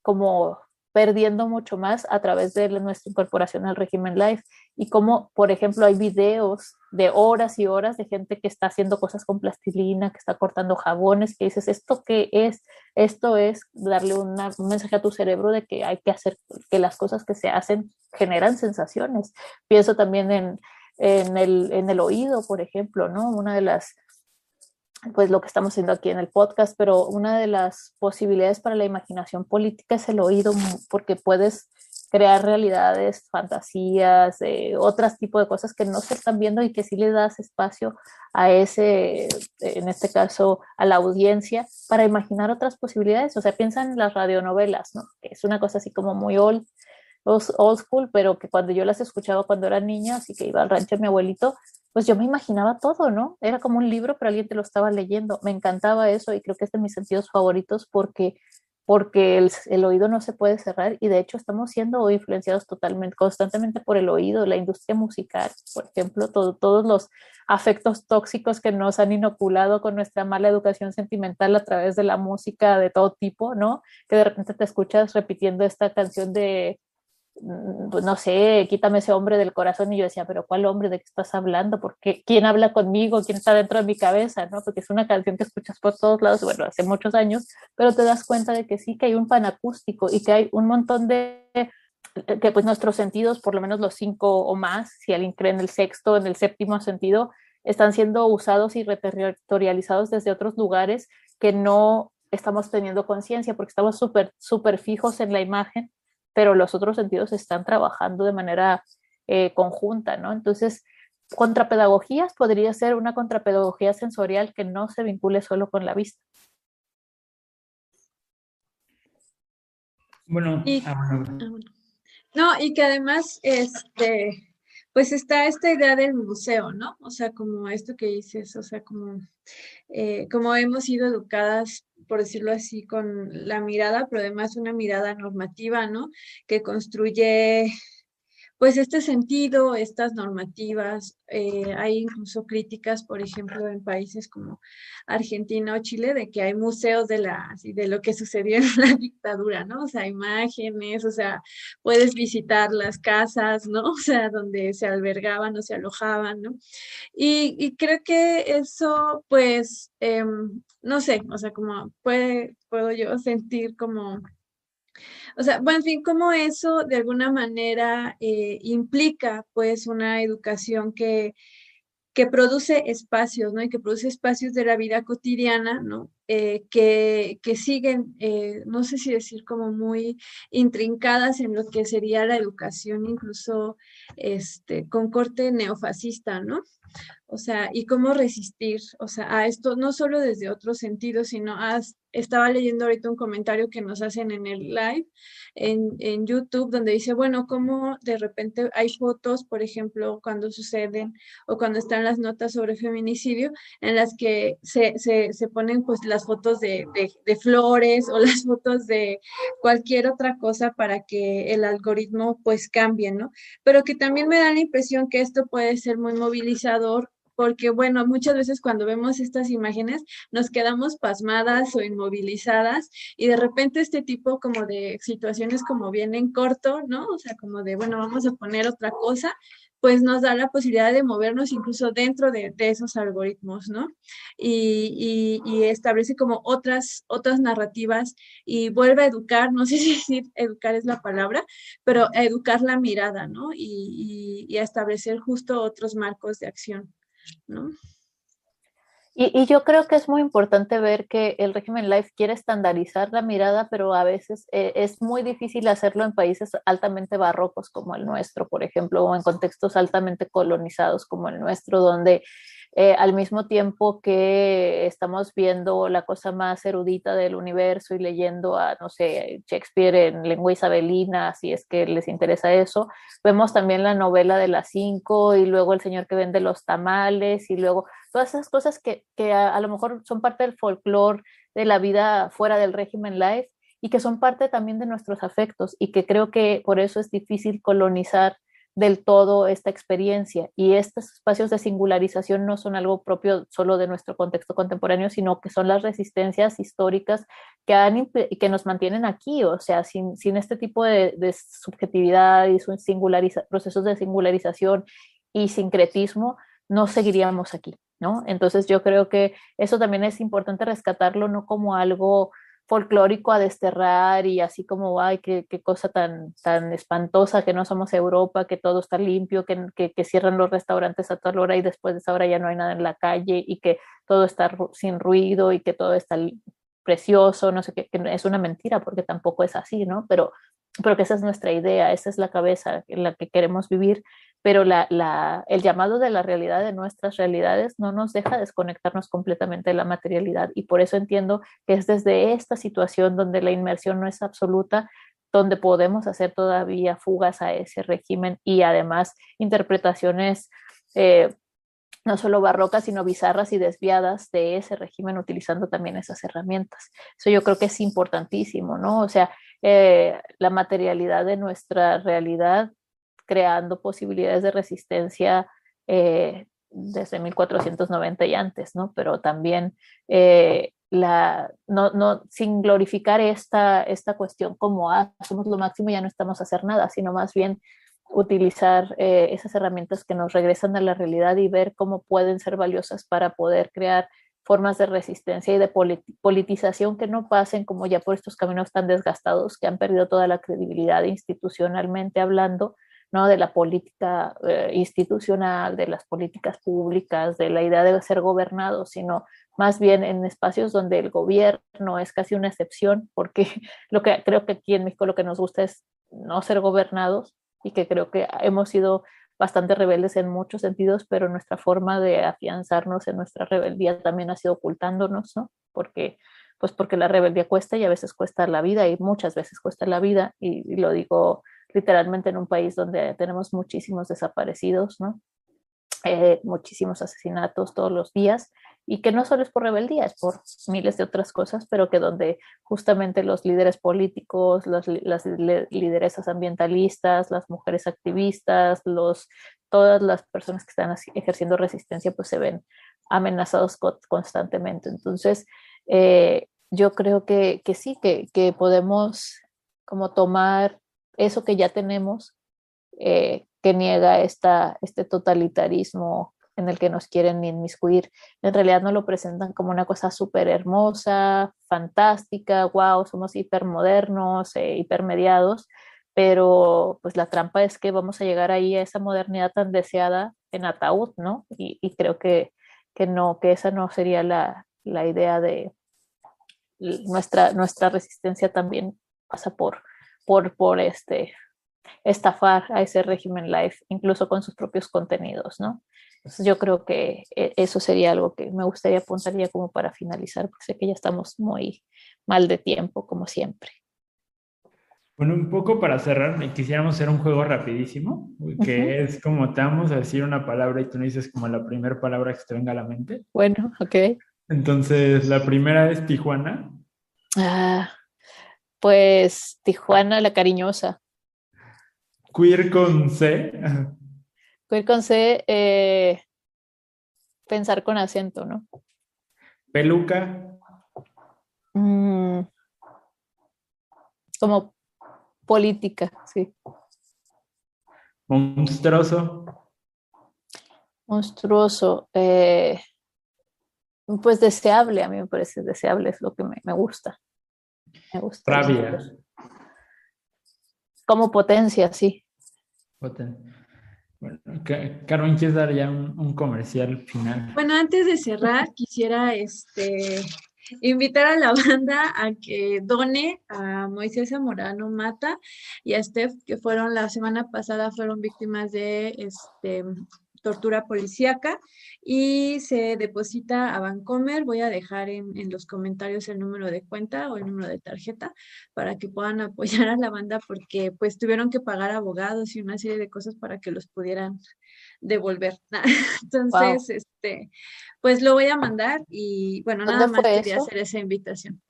como perdiendo mucho más a través de nuestra incorporación al régimen live y como por ejemplo hay videos de horas y horas de gente que está haciendo cosas con plastilina, que está cortando jabones, que dices, ¿esto qué es? Esto es darle una, un mensaje a tu cerebro de que hay que hacer, que las cosas que se hacen generan sensaciones. Pienso también en en el, en el oído, por ejemplo, ¿no? Una de las pues lo que estamos haciendo aquí en el podcast, pero una de las posibilidades para la imaginación política es el oído, porque puedes crear realidades, fantasías, eh, otros tipos de cosas que no se están viendo y que sí le das espacio a ese, en este caso, a la audiencia para imaginar otras posibilidades. O sea, piensan en las radionovelas, ¿no? Es una cosa así como muy old, old school, pero que cuando yo las escuchaba cuando era niña, así que iba al rancho de mi abuelito, pues yo me imaginaba todo, ¿no? Era como un libro, pero alguien te lo estaba leyendo. Me encantaba eso y creo que es de mis sentidos favoritos porque porque el, oído no se puede cerrar y de hecho estamos siendo influenciados totalmente, constantemente por el oído, la industria musical, por ejemplo, todos los afectos tóxicos que nos han inoculado con nuestra mala educación sentimental a través de la música de todo tipo, ¿no? Que de repente te escuchas repitiendo esta canción de no sé, quítame ese hombre del corazón. Y yo decía, pero ¿cuál hombre? ¿De qué estás hablando? porque ¿Quién habla conmigo? ¿Quién está dentro de mi cabeza? ¿no? Porque es una canción que escuchas por todos lados, bueno, hace muchos años, pero te das cuenta de que sí, que hay un pan acústico y que hay un montón de que pues nuestros sentidos, por lo menos los cinco o más, si alguien cree en el sexto, en el séptimo sentido, están siendo usados y reterritorializados desde otros lugares que no estamos teniendo conciencia porque estamos súper, súper fijos en la imagen pero los otros sentidos están trabajando de manera eh, conjunta, ¿no? Entonces, contrapedagogías podría ser una contrapedagogía sensorial que no se vincule solo con la vista. Bueno, ah, ah, no, y que además, este, pues está esta idea del museo, ¿no? O sea, como esto que dices, o sea, como, eh, como hemos sido educadas por decirlo así, con la mirada, pero además una mirada normativa, ¿no? Que construye pues este sentido, estas normativas, eh, hay incluso críticas, por ejemplo, en países como Argentina o Chile, de que hay museos de, la, de lo que sucedió en (laughs) la dictadura, ¿no? O sea, imágenes, o sea, puedes visitar las casas, ¿no? O sea, donde se albergaban o se alojaban, ¿no? Y, creo que eso, pues, em, no sé, o sea, como puede, puedo yo sentir como o sea, bueno, en fin, cómo eso de alguna manera eh, implica pues una educación que, que produce espacios, ¿no? Y que produce espacios de la vida cotidiana, ¿no? Eh, que, que, siguen, eh, no sé si decir como muy intrincadas en lo que sería la educación, incluso este, con corte neofascista, ¿no? O sea, y cómo resistir, o sea, a esto, no solo desde otro sentido, sino estaba leyendo ahorita un comentario que nos hacen en el live en, en, YouTube, donde dice, bueno, cómo de repente hay fotos, por ejemplo, cuando suceden o cuando están las notas sobre feminicidio, en las que se, se, se ponen pues las fotos de, de, de flores o (laughs) las fotos de cualquier otra cosa para que el algoritmo pues cambie, ¿no? Pero que también me da la impresión que esto puede ser muy movilizador porque bueno, muchas veces cuando vemos estas imágenes nos quedamos pasmadas o inmovilizadas y de repente este tipo como de situaciones como vienen corto, ¿no? O sea, como de, bueno, vamos a poner otra cosa, pues nos da la posibilidad de movernos incluso dentro de, esos algoritmos, ¿no? Y, y, establece como otras, otras narrativas y vuelve a educar, no sé (laughs) si decir educar es la palabra, pero a educar la mirada, ¿no? Y, y a establecer justo otros marcos de acción. Y, yo creo que es muy importante ver que el régimen life quiere estandarizar la mirada, pero a veces eh, es muy difícil hacerlo en países altamente barrocos como el nuestro, por ejemplo, o en contextos altamente colonizados como el nuestro, donde eh, al mismo tiempo que estamos viendo la cosa más erudita del universo y leyendo a, no sé, Shakespeare en lengua isabelina, si es que les interesa eso, vemos también la novela de las cinco y luego el señor que vende los tamales y luego todas esas cosas que, que a, a, lo mejor son parte del folclore de la vida fuera del régimen life y que son parte también de nuestros afectos y que creo que por eso es difícil colonizar del todo esta experiencia. Y estos espacios de singularización no son algo propio solo de nuestro contexto contemporáneo, sino que son las resistencias históricas que, han, que nos mantienen aquí. O sea, sin, sin este tipo de, de subjetividad y procesos de singularización y sincretismo, no seguiríamos aquí. ¿no? Entonces yo creo que eso también es importante rescatarlo, no como algo folclórico a desterrar y así como, ay, qué, qué, cosa tan, tan espantosa que no somos Europa, que todo está limpio, que, que, cierran los restaurantes a tal hora y después de esa hora ya no hay nada en la calle y que todo está sin ruido y que todo está precioso, no sé qué, que es una mentira porque tampoco es así, ¿no? Pero, pero que esa es nuestra idea, esa es la cabeza en la que queremos vivir pero el llamado de la realidad de nuestras realidades no nos deja desconectarnos completamente de la materialidad y por eso entiendo que es desde esta situación donde la inmersión no es absoluta donde podemos hacer todavía fugas a ese régimen y además interpretaciones eh, no solo barrocas, sino bizarras y desviadas de ese régimen utilizando también esas herramientas. Eso yo creo que es importantísimo, ¿no? O sea, eh, la materialidad de nuestra realidad creando posibilidades de resistencia eh, desde 1490 y antes, ¿no? Pero también eh, la, no, no, sin glorificar esta, esta cuestión como, ah, somos lo máximo y ya no estamos a hacer nada, sino más bien utilizar eh, esas herramientas que nos regresan a la realidad y ver cómo pueden ser valiosas para poder crear formas de resistencia y de politización que no pasen como ya por estos caminos tan desgastados que han perdido toda la credibilidad institucionalmente hablando ¿no? de la política eh, institucional, de las políticas públicas, de la idea de ser gobernado, sino más bien en espacios donde el gobierno es casi una excepción, porque (laughs) lo que creo que aquí en México lo que nos gusta es no ser gobernados y que creo que hemos sido bastante rebeldes en muchos sentidos, pero nuestra forma de afianzarnos en nuestra rebeldía también ha sido ocultándonos, ¿no? Porque pues porque la rebeldía cuesta y a veces cuesta la vida y muchas veces cuesta la vida y, y lo digo literalmente en un país donde tenemos muchísimos desaparecidos, ¿no? Eh, muchísimos asesinatos todos los días y que no solo es por rebeldía, es por miles de otras cosas, pero que donde justamente los líderes políticos, las, lideresas ambientalistas, las mujeres activistas, los, todas las personas que están ejerciendo resistencia, pues se ven amenazados constantemente. Entonces, eh, yo creo que, que sí, que, que podemos como tomar eso que ya tenemos, eh, que niega esta, este totalitarismo en el que nos quieren inmiscuir. En realidad no lo presentan como una cosa súper hermosa, fantástica, wow, somos hipermodernos, eh, hipermediados, pero pues la trampa es que vamos a llegar ahí a esa modernidad tan deseada en ataúd, ¿no? Y, y creo que, que, no, que esa no sería la, la idea de nuestra, nuestra resistencia también pasa por por, por este, estafar a ese régimen live, incluso con sus propios contenidos, ¿no? Entonces yo creo que eh, eso sería algo que me gustaría apuntar ya como para finalizar, porque sé que ya estamos muy mal de tiempo, como siempre. Bueno, un poco para cerrar, quisiéramos hacer un juego rapidísimo, que es como te vamos a decir una palabra y tú no dices como la primera palabra que te venga a la mente. Bueno, ok. Entonces, la primera es Tijuana. Ah, pues Tijuana la cariñosa. Queer con C. Queer con C, eh, pensar con acento, ¿no? Peluca. Mm, como política, sí. Monstruoso. Monstruoso. Eh, pues deseable, a mí me parece deseable, es lo que me gusta. Me gusta. Rabia. Como potencia, sí. Poten bueno, Carmen, ¿quieres dar ya un, comercial final? Bueno, antes de cerrar, (laughs) quisiera este, invitar a la banda a que done a Moisés Zamorano Mata y a Steph, que fueron la semana pasada, fueron víctimas de este tortura policíaca y se deposita a Bancomer. Voy a dejar en, en, los comentarios el número de cuenta o el número de tarjeta para que puedan (laughs) apoyar a la banda porque pues tuvieron que pagar abogados y una serie de cosas para que los pudieran devolver. (laughs) Entonces, wow. este, pues lo voy a mandar y bueno, nada más quería eso? hacer esa invitación.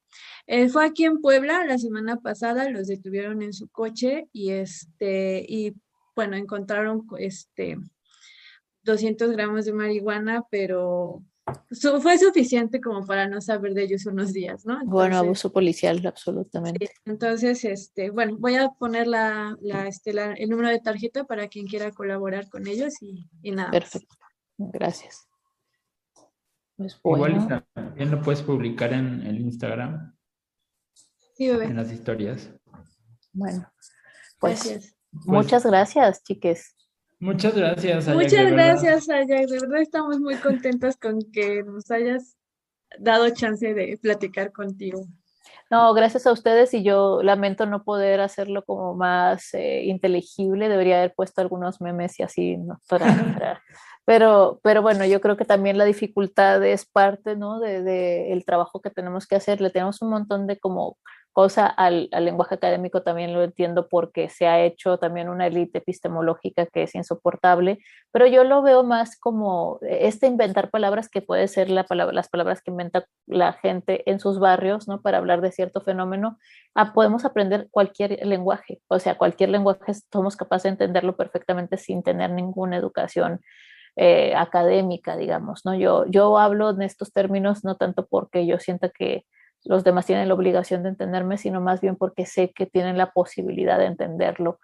Eh, fue aquí en Puebla la semana pasada, los detuvieron en su coche y este, y bueno, encontraron este 200 gramos de marihuana, pero su, fue suficiente como para no saber de ellos unos días, ¿no? Entonces, bueno, abuso policial, absolutamente. Sí, entonces, este, bueno, voy a poner la, la, este, la, el número de tarjeta para quien quiera colaborar con ellos y, y nada. Perfecto, más. gracias. Pues bueno. Igual también lo puedes publicar en el Instagram. en las historias. Bueno, pues muchas gracias, chiques. Muchas gracias. muchas gracias, Ayak. De verdad estamos muy contentas con que nos hayas dado chance de platicar contigo. No, gracias a ustedes y yo lamento no poder hacerlo como más eh, inteligible. Debería haber puesto algunos memes y así, ¿no? (laughs) pero, pero bueno, yo creo que también la dificultad es parte, ¿no? De, de, el trabajo que tenemos que hacer. Le tenemos un montón de como cosa al, lenguaje académico también lo entiendo porque se ha hecho también una élite epistemológica que es insoportable, pero yo lo veo más como este inventar palabras que puede ser las palabras que inventa la gente en sus barrios, ¿no? Para hablar de cierto fenómeno. Ah, podemos aprender cualquier lenguaje, o sea, cualquier lenguaje somos capaces de entenderlo perfectamente sin tener ninguna educación eh, académica, digamos, ¿no? Yo, yo hablo en estos términos no tanto porque yo sienta que los demás tienen la obligación de entenderme, sino más bien porque sé que tienen la posibilidad de entenderlo,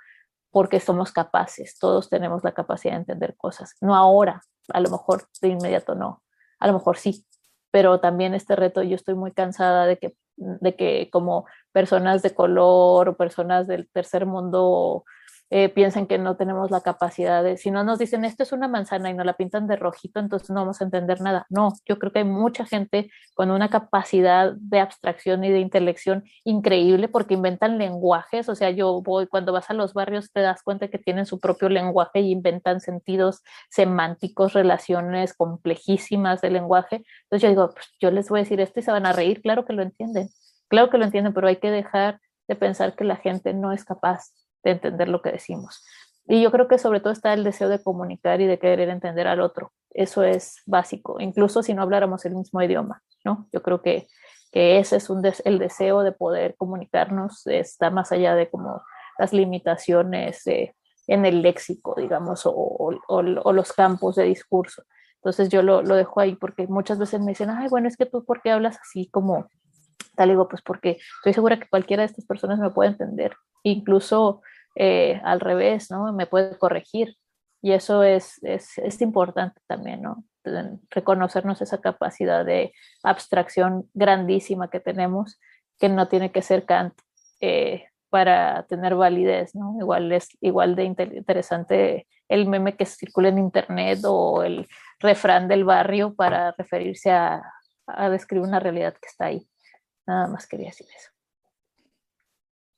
porque somos capaces, todos tenemos la capacidad de entender cosas, no ahora, a lo mejor de inmediato no, a lo mejor sí, pero también este reto yo estoy muy cansada de que, de que como personas de color o personas del tercer mundo eh, piensen que no tenemos la capacidad de, si no nos dicen esto es una manzana y nos la pintan de rojito, entonces no vamos a entender nada. No, yo creo que hay mucha gente con una capacidad de abstracción y de intelección increíble porque inventan lenguajes, o sea, yo voy, cuando vas a los barrios te das cuenta que tienen su propio lenguaje y inventan sentidos semánticos, relaciones complejísimas de lenguaje. Entonces yo digo, pues yo les voy a decir esto y se van a reír, claro que lo entienden, claro que lo entienden, pero hay que dejar de pensar que la gente no es capaz de entender lo que decimos. Y yo creo que sobre todo está el deseo de comunicar y de querer entender al otro. Eso es básico, incluso si no habláramos el mismo idioma, ¿no? Yo creo que, que ese es un el deseo de poder comunicarnos, está más allá de como las limitaciones en el léxico, digamos, o, o, los campos de discurso. Entonces yo lo, lo, dejo ahí porque muchas veces me dicen, ay, bueno, es que tú, ¿por qué hablas así como tal? Digo, pues porque estoy segura que cualquiera de estas personas me puede entender. Incluso eh, al revés, ¿no? Me puede corregir. Y eso es, es, es importante también, ¿no? Reconocernos esa capacidad de abstracción grandísima que tenemos, que no tiene que ser Kant eh, para tener validez, ¿no? Igual es igual de interesante el meme que circula en internet o el refrán del barrio para referirse a, a describir una realidad que está ahí. Nada más quería decir eso.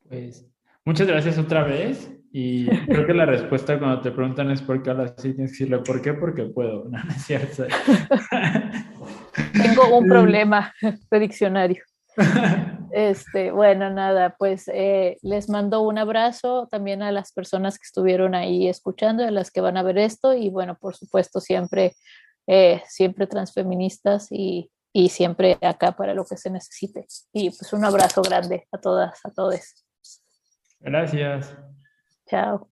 Pues Muchas gracias otra vez. Y creo que la respuesta cuando te preguntan es por qué ahora sí tienes que decirle por qué, porque puedo. (laughs) No, no es cierto. Tengo un (laughs) problema de diccionario. Este, bueno, nada, pues eh, les mando un abrazo también a las personas que estuvieron ahí escuchando, a las que van a ver esto y bueno, por supuesto siempre, eh, siempre transfeministas y, y siempre acá para lo que se necesite. Y pues un abrazo grande a todas, a todos. Gracias. Chao.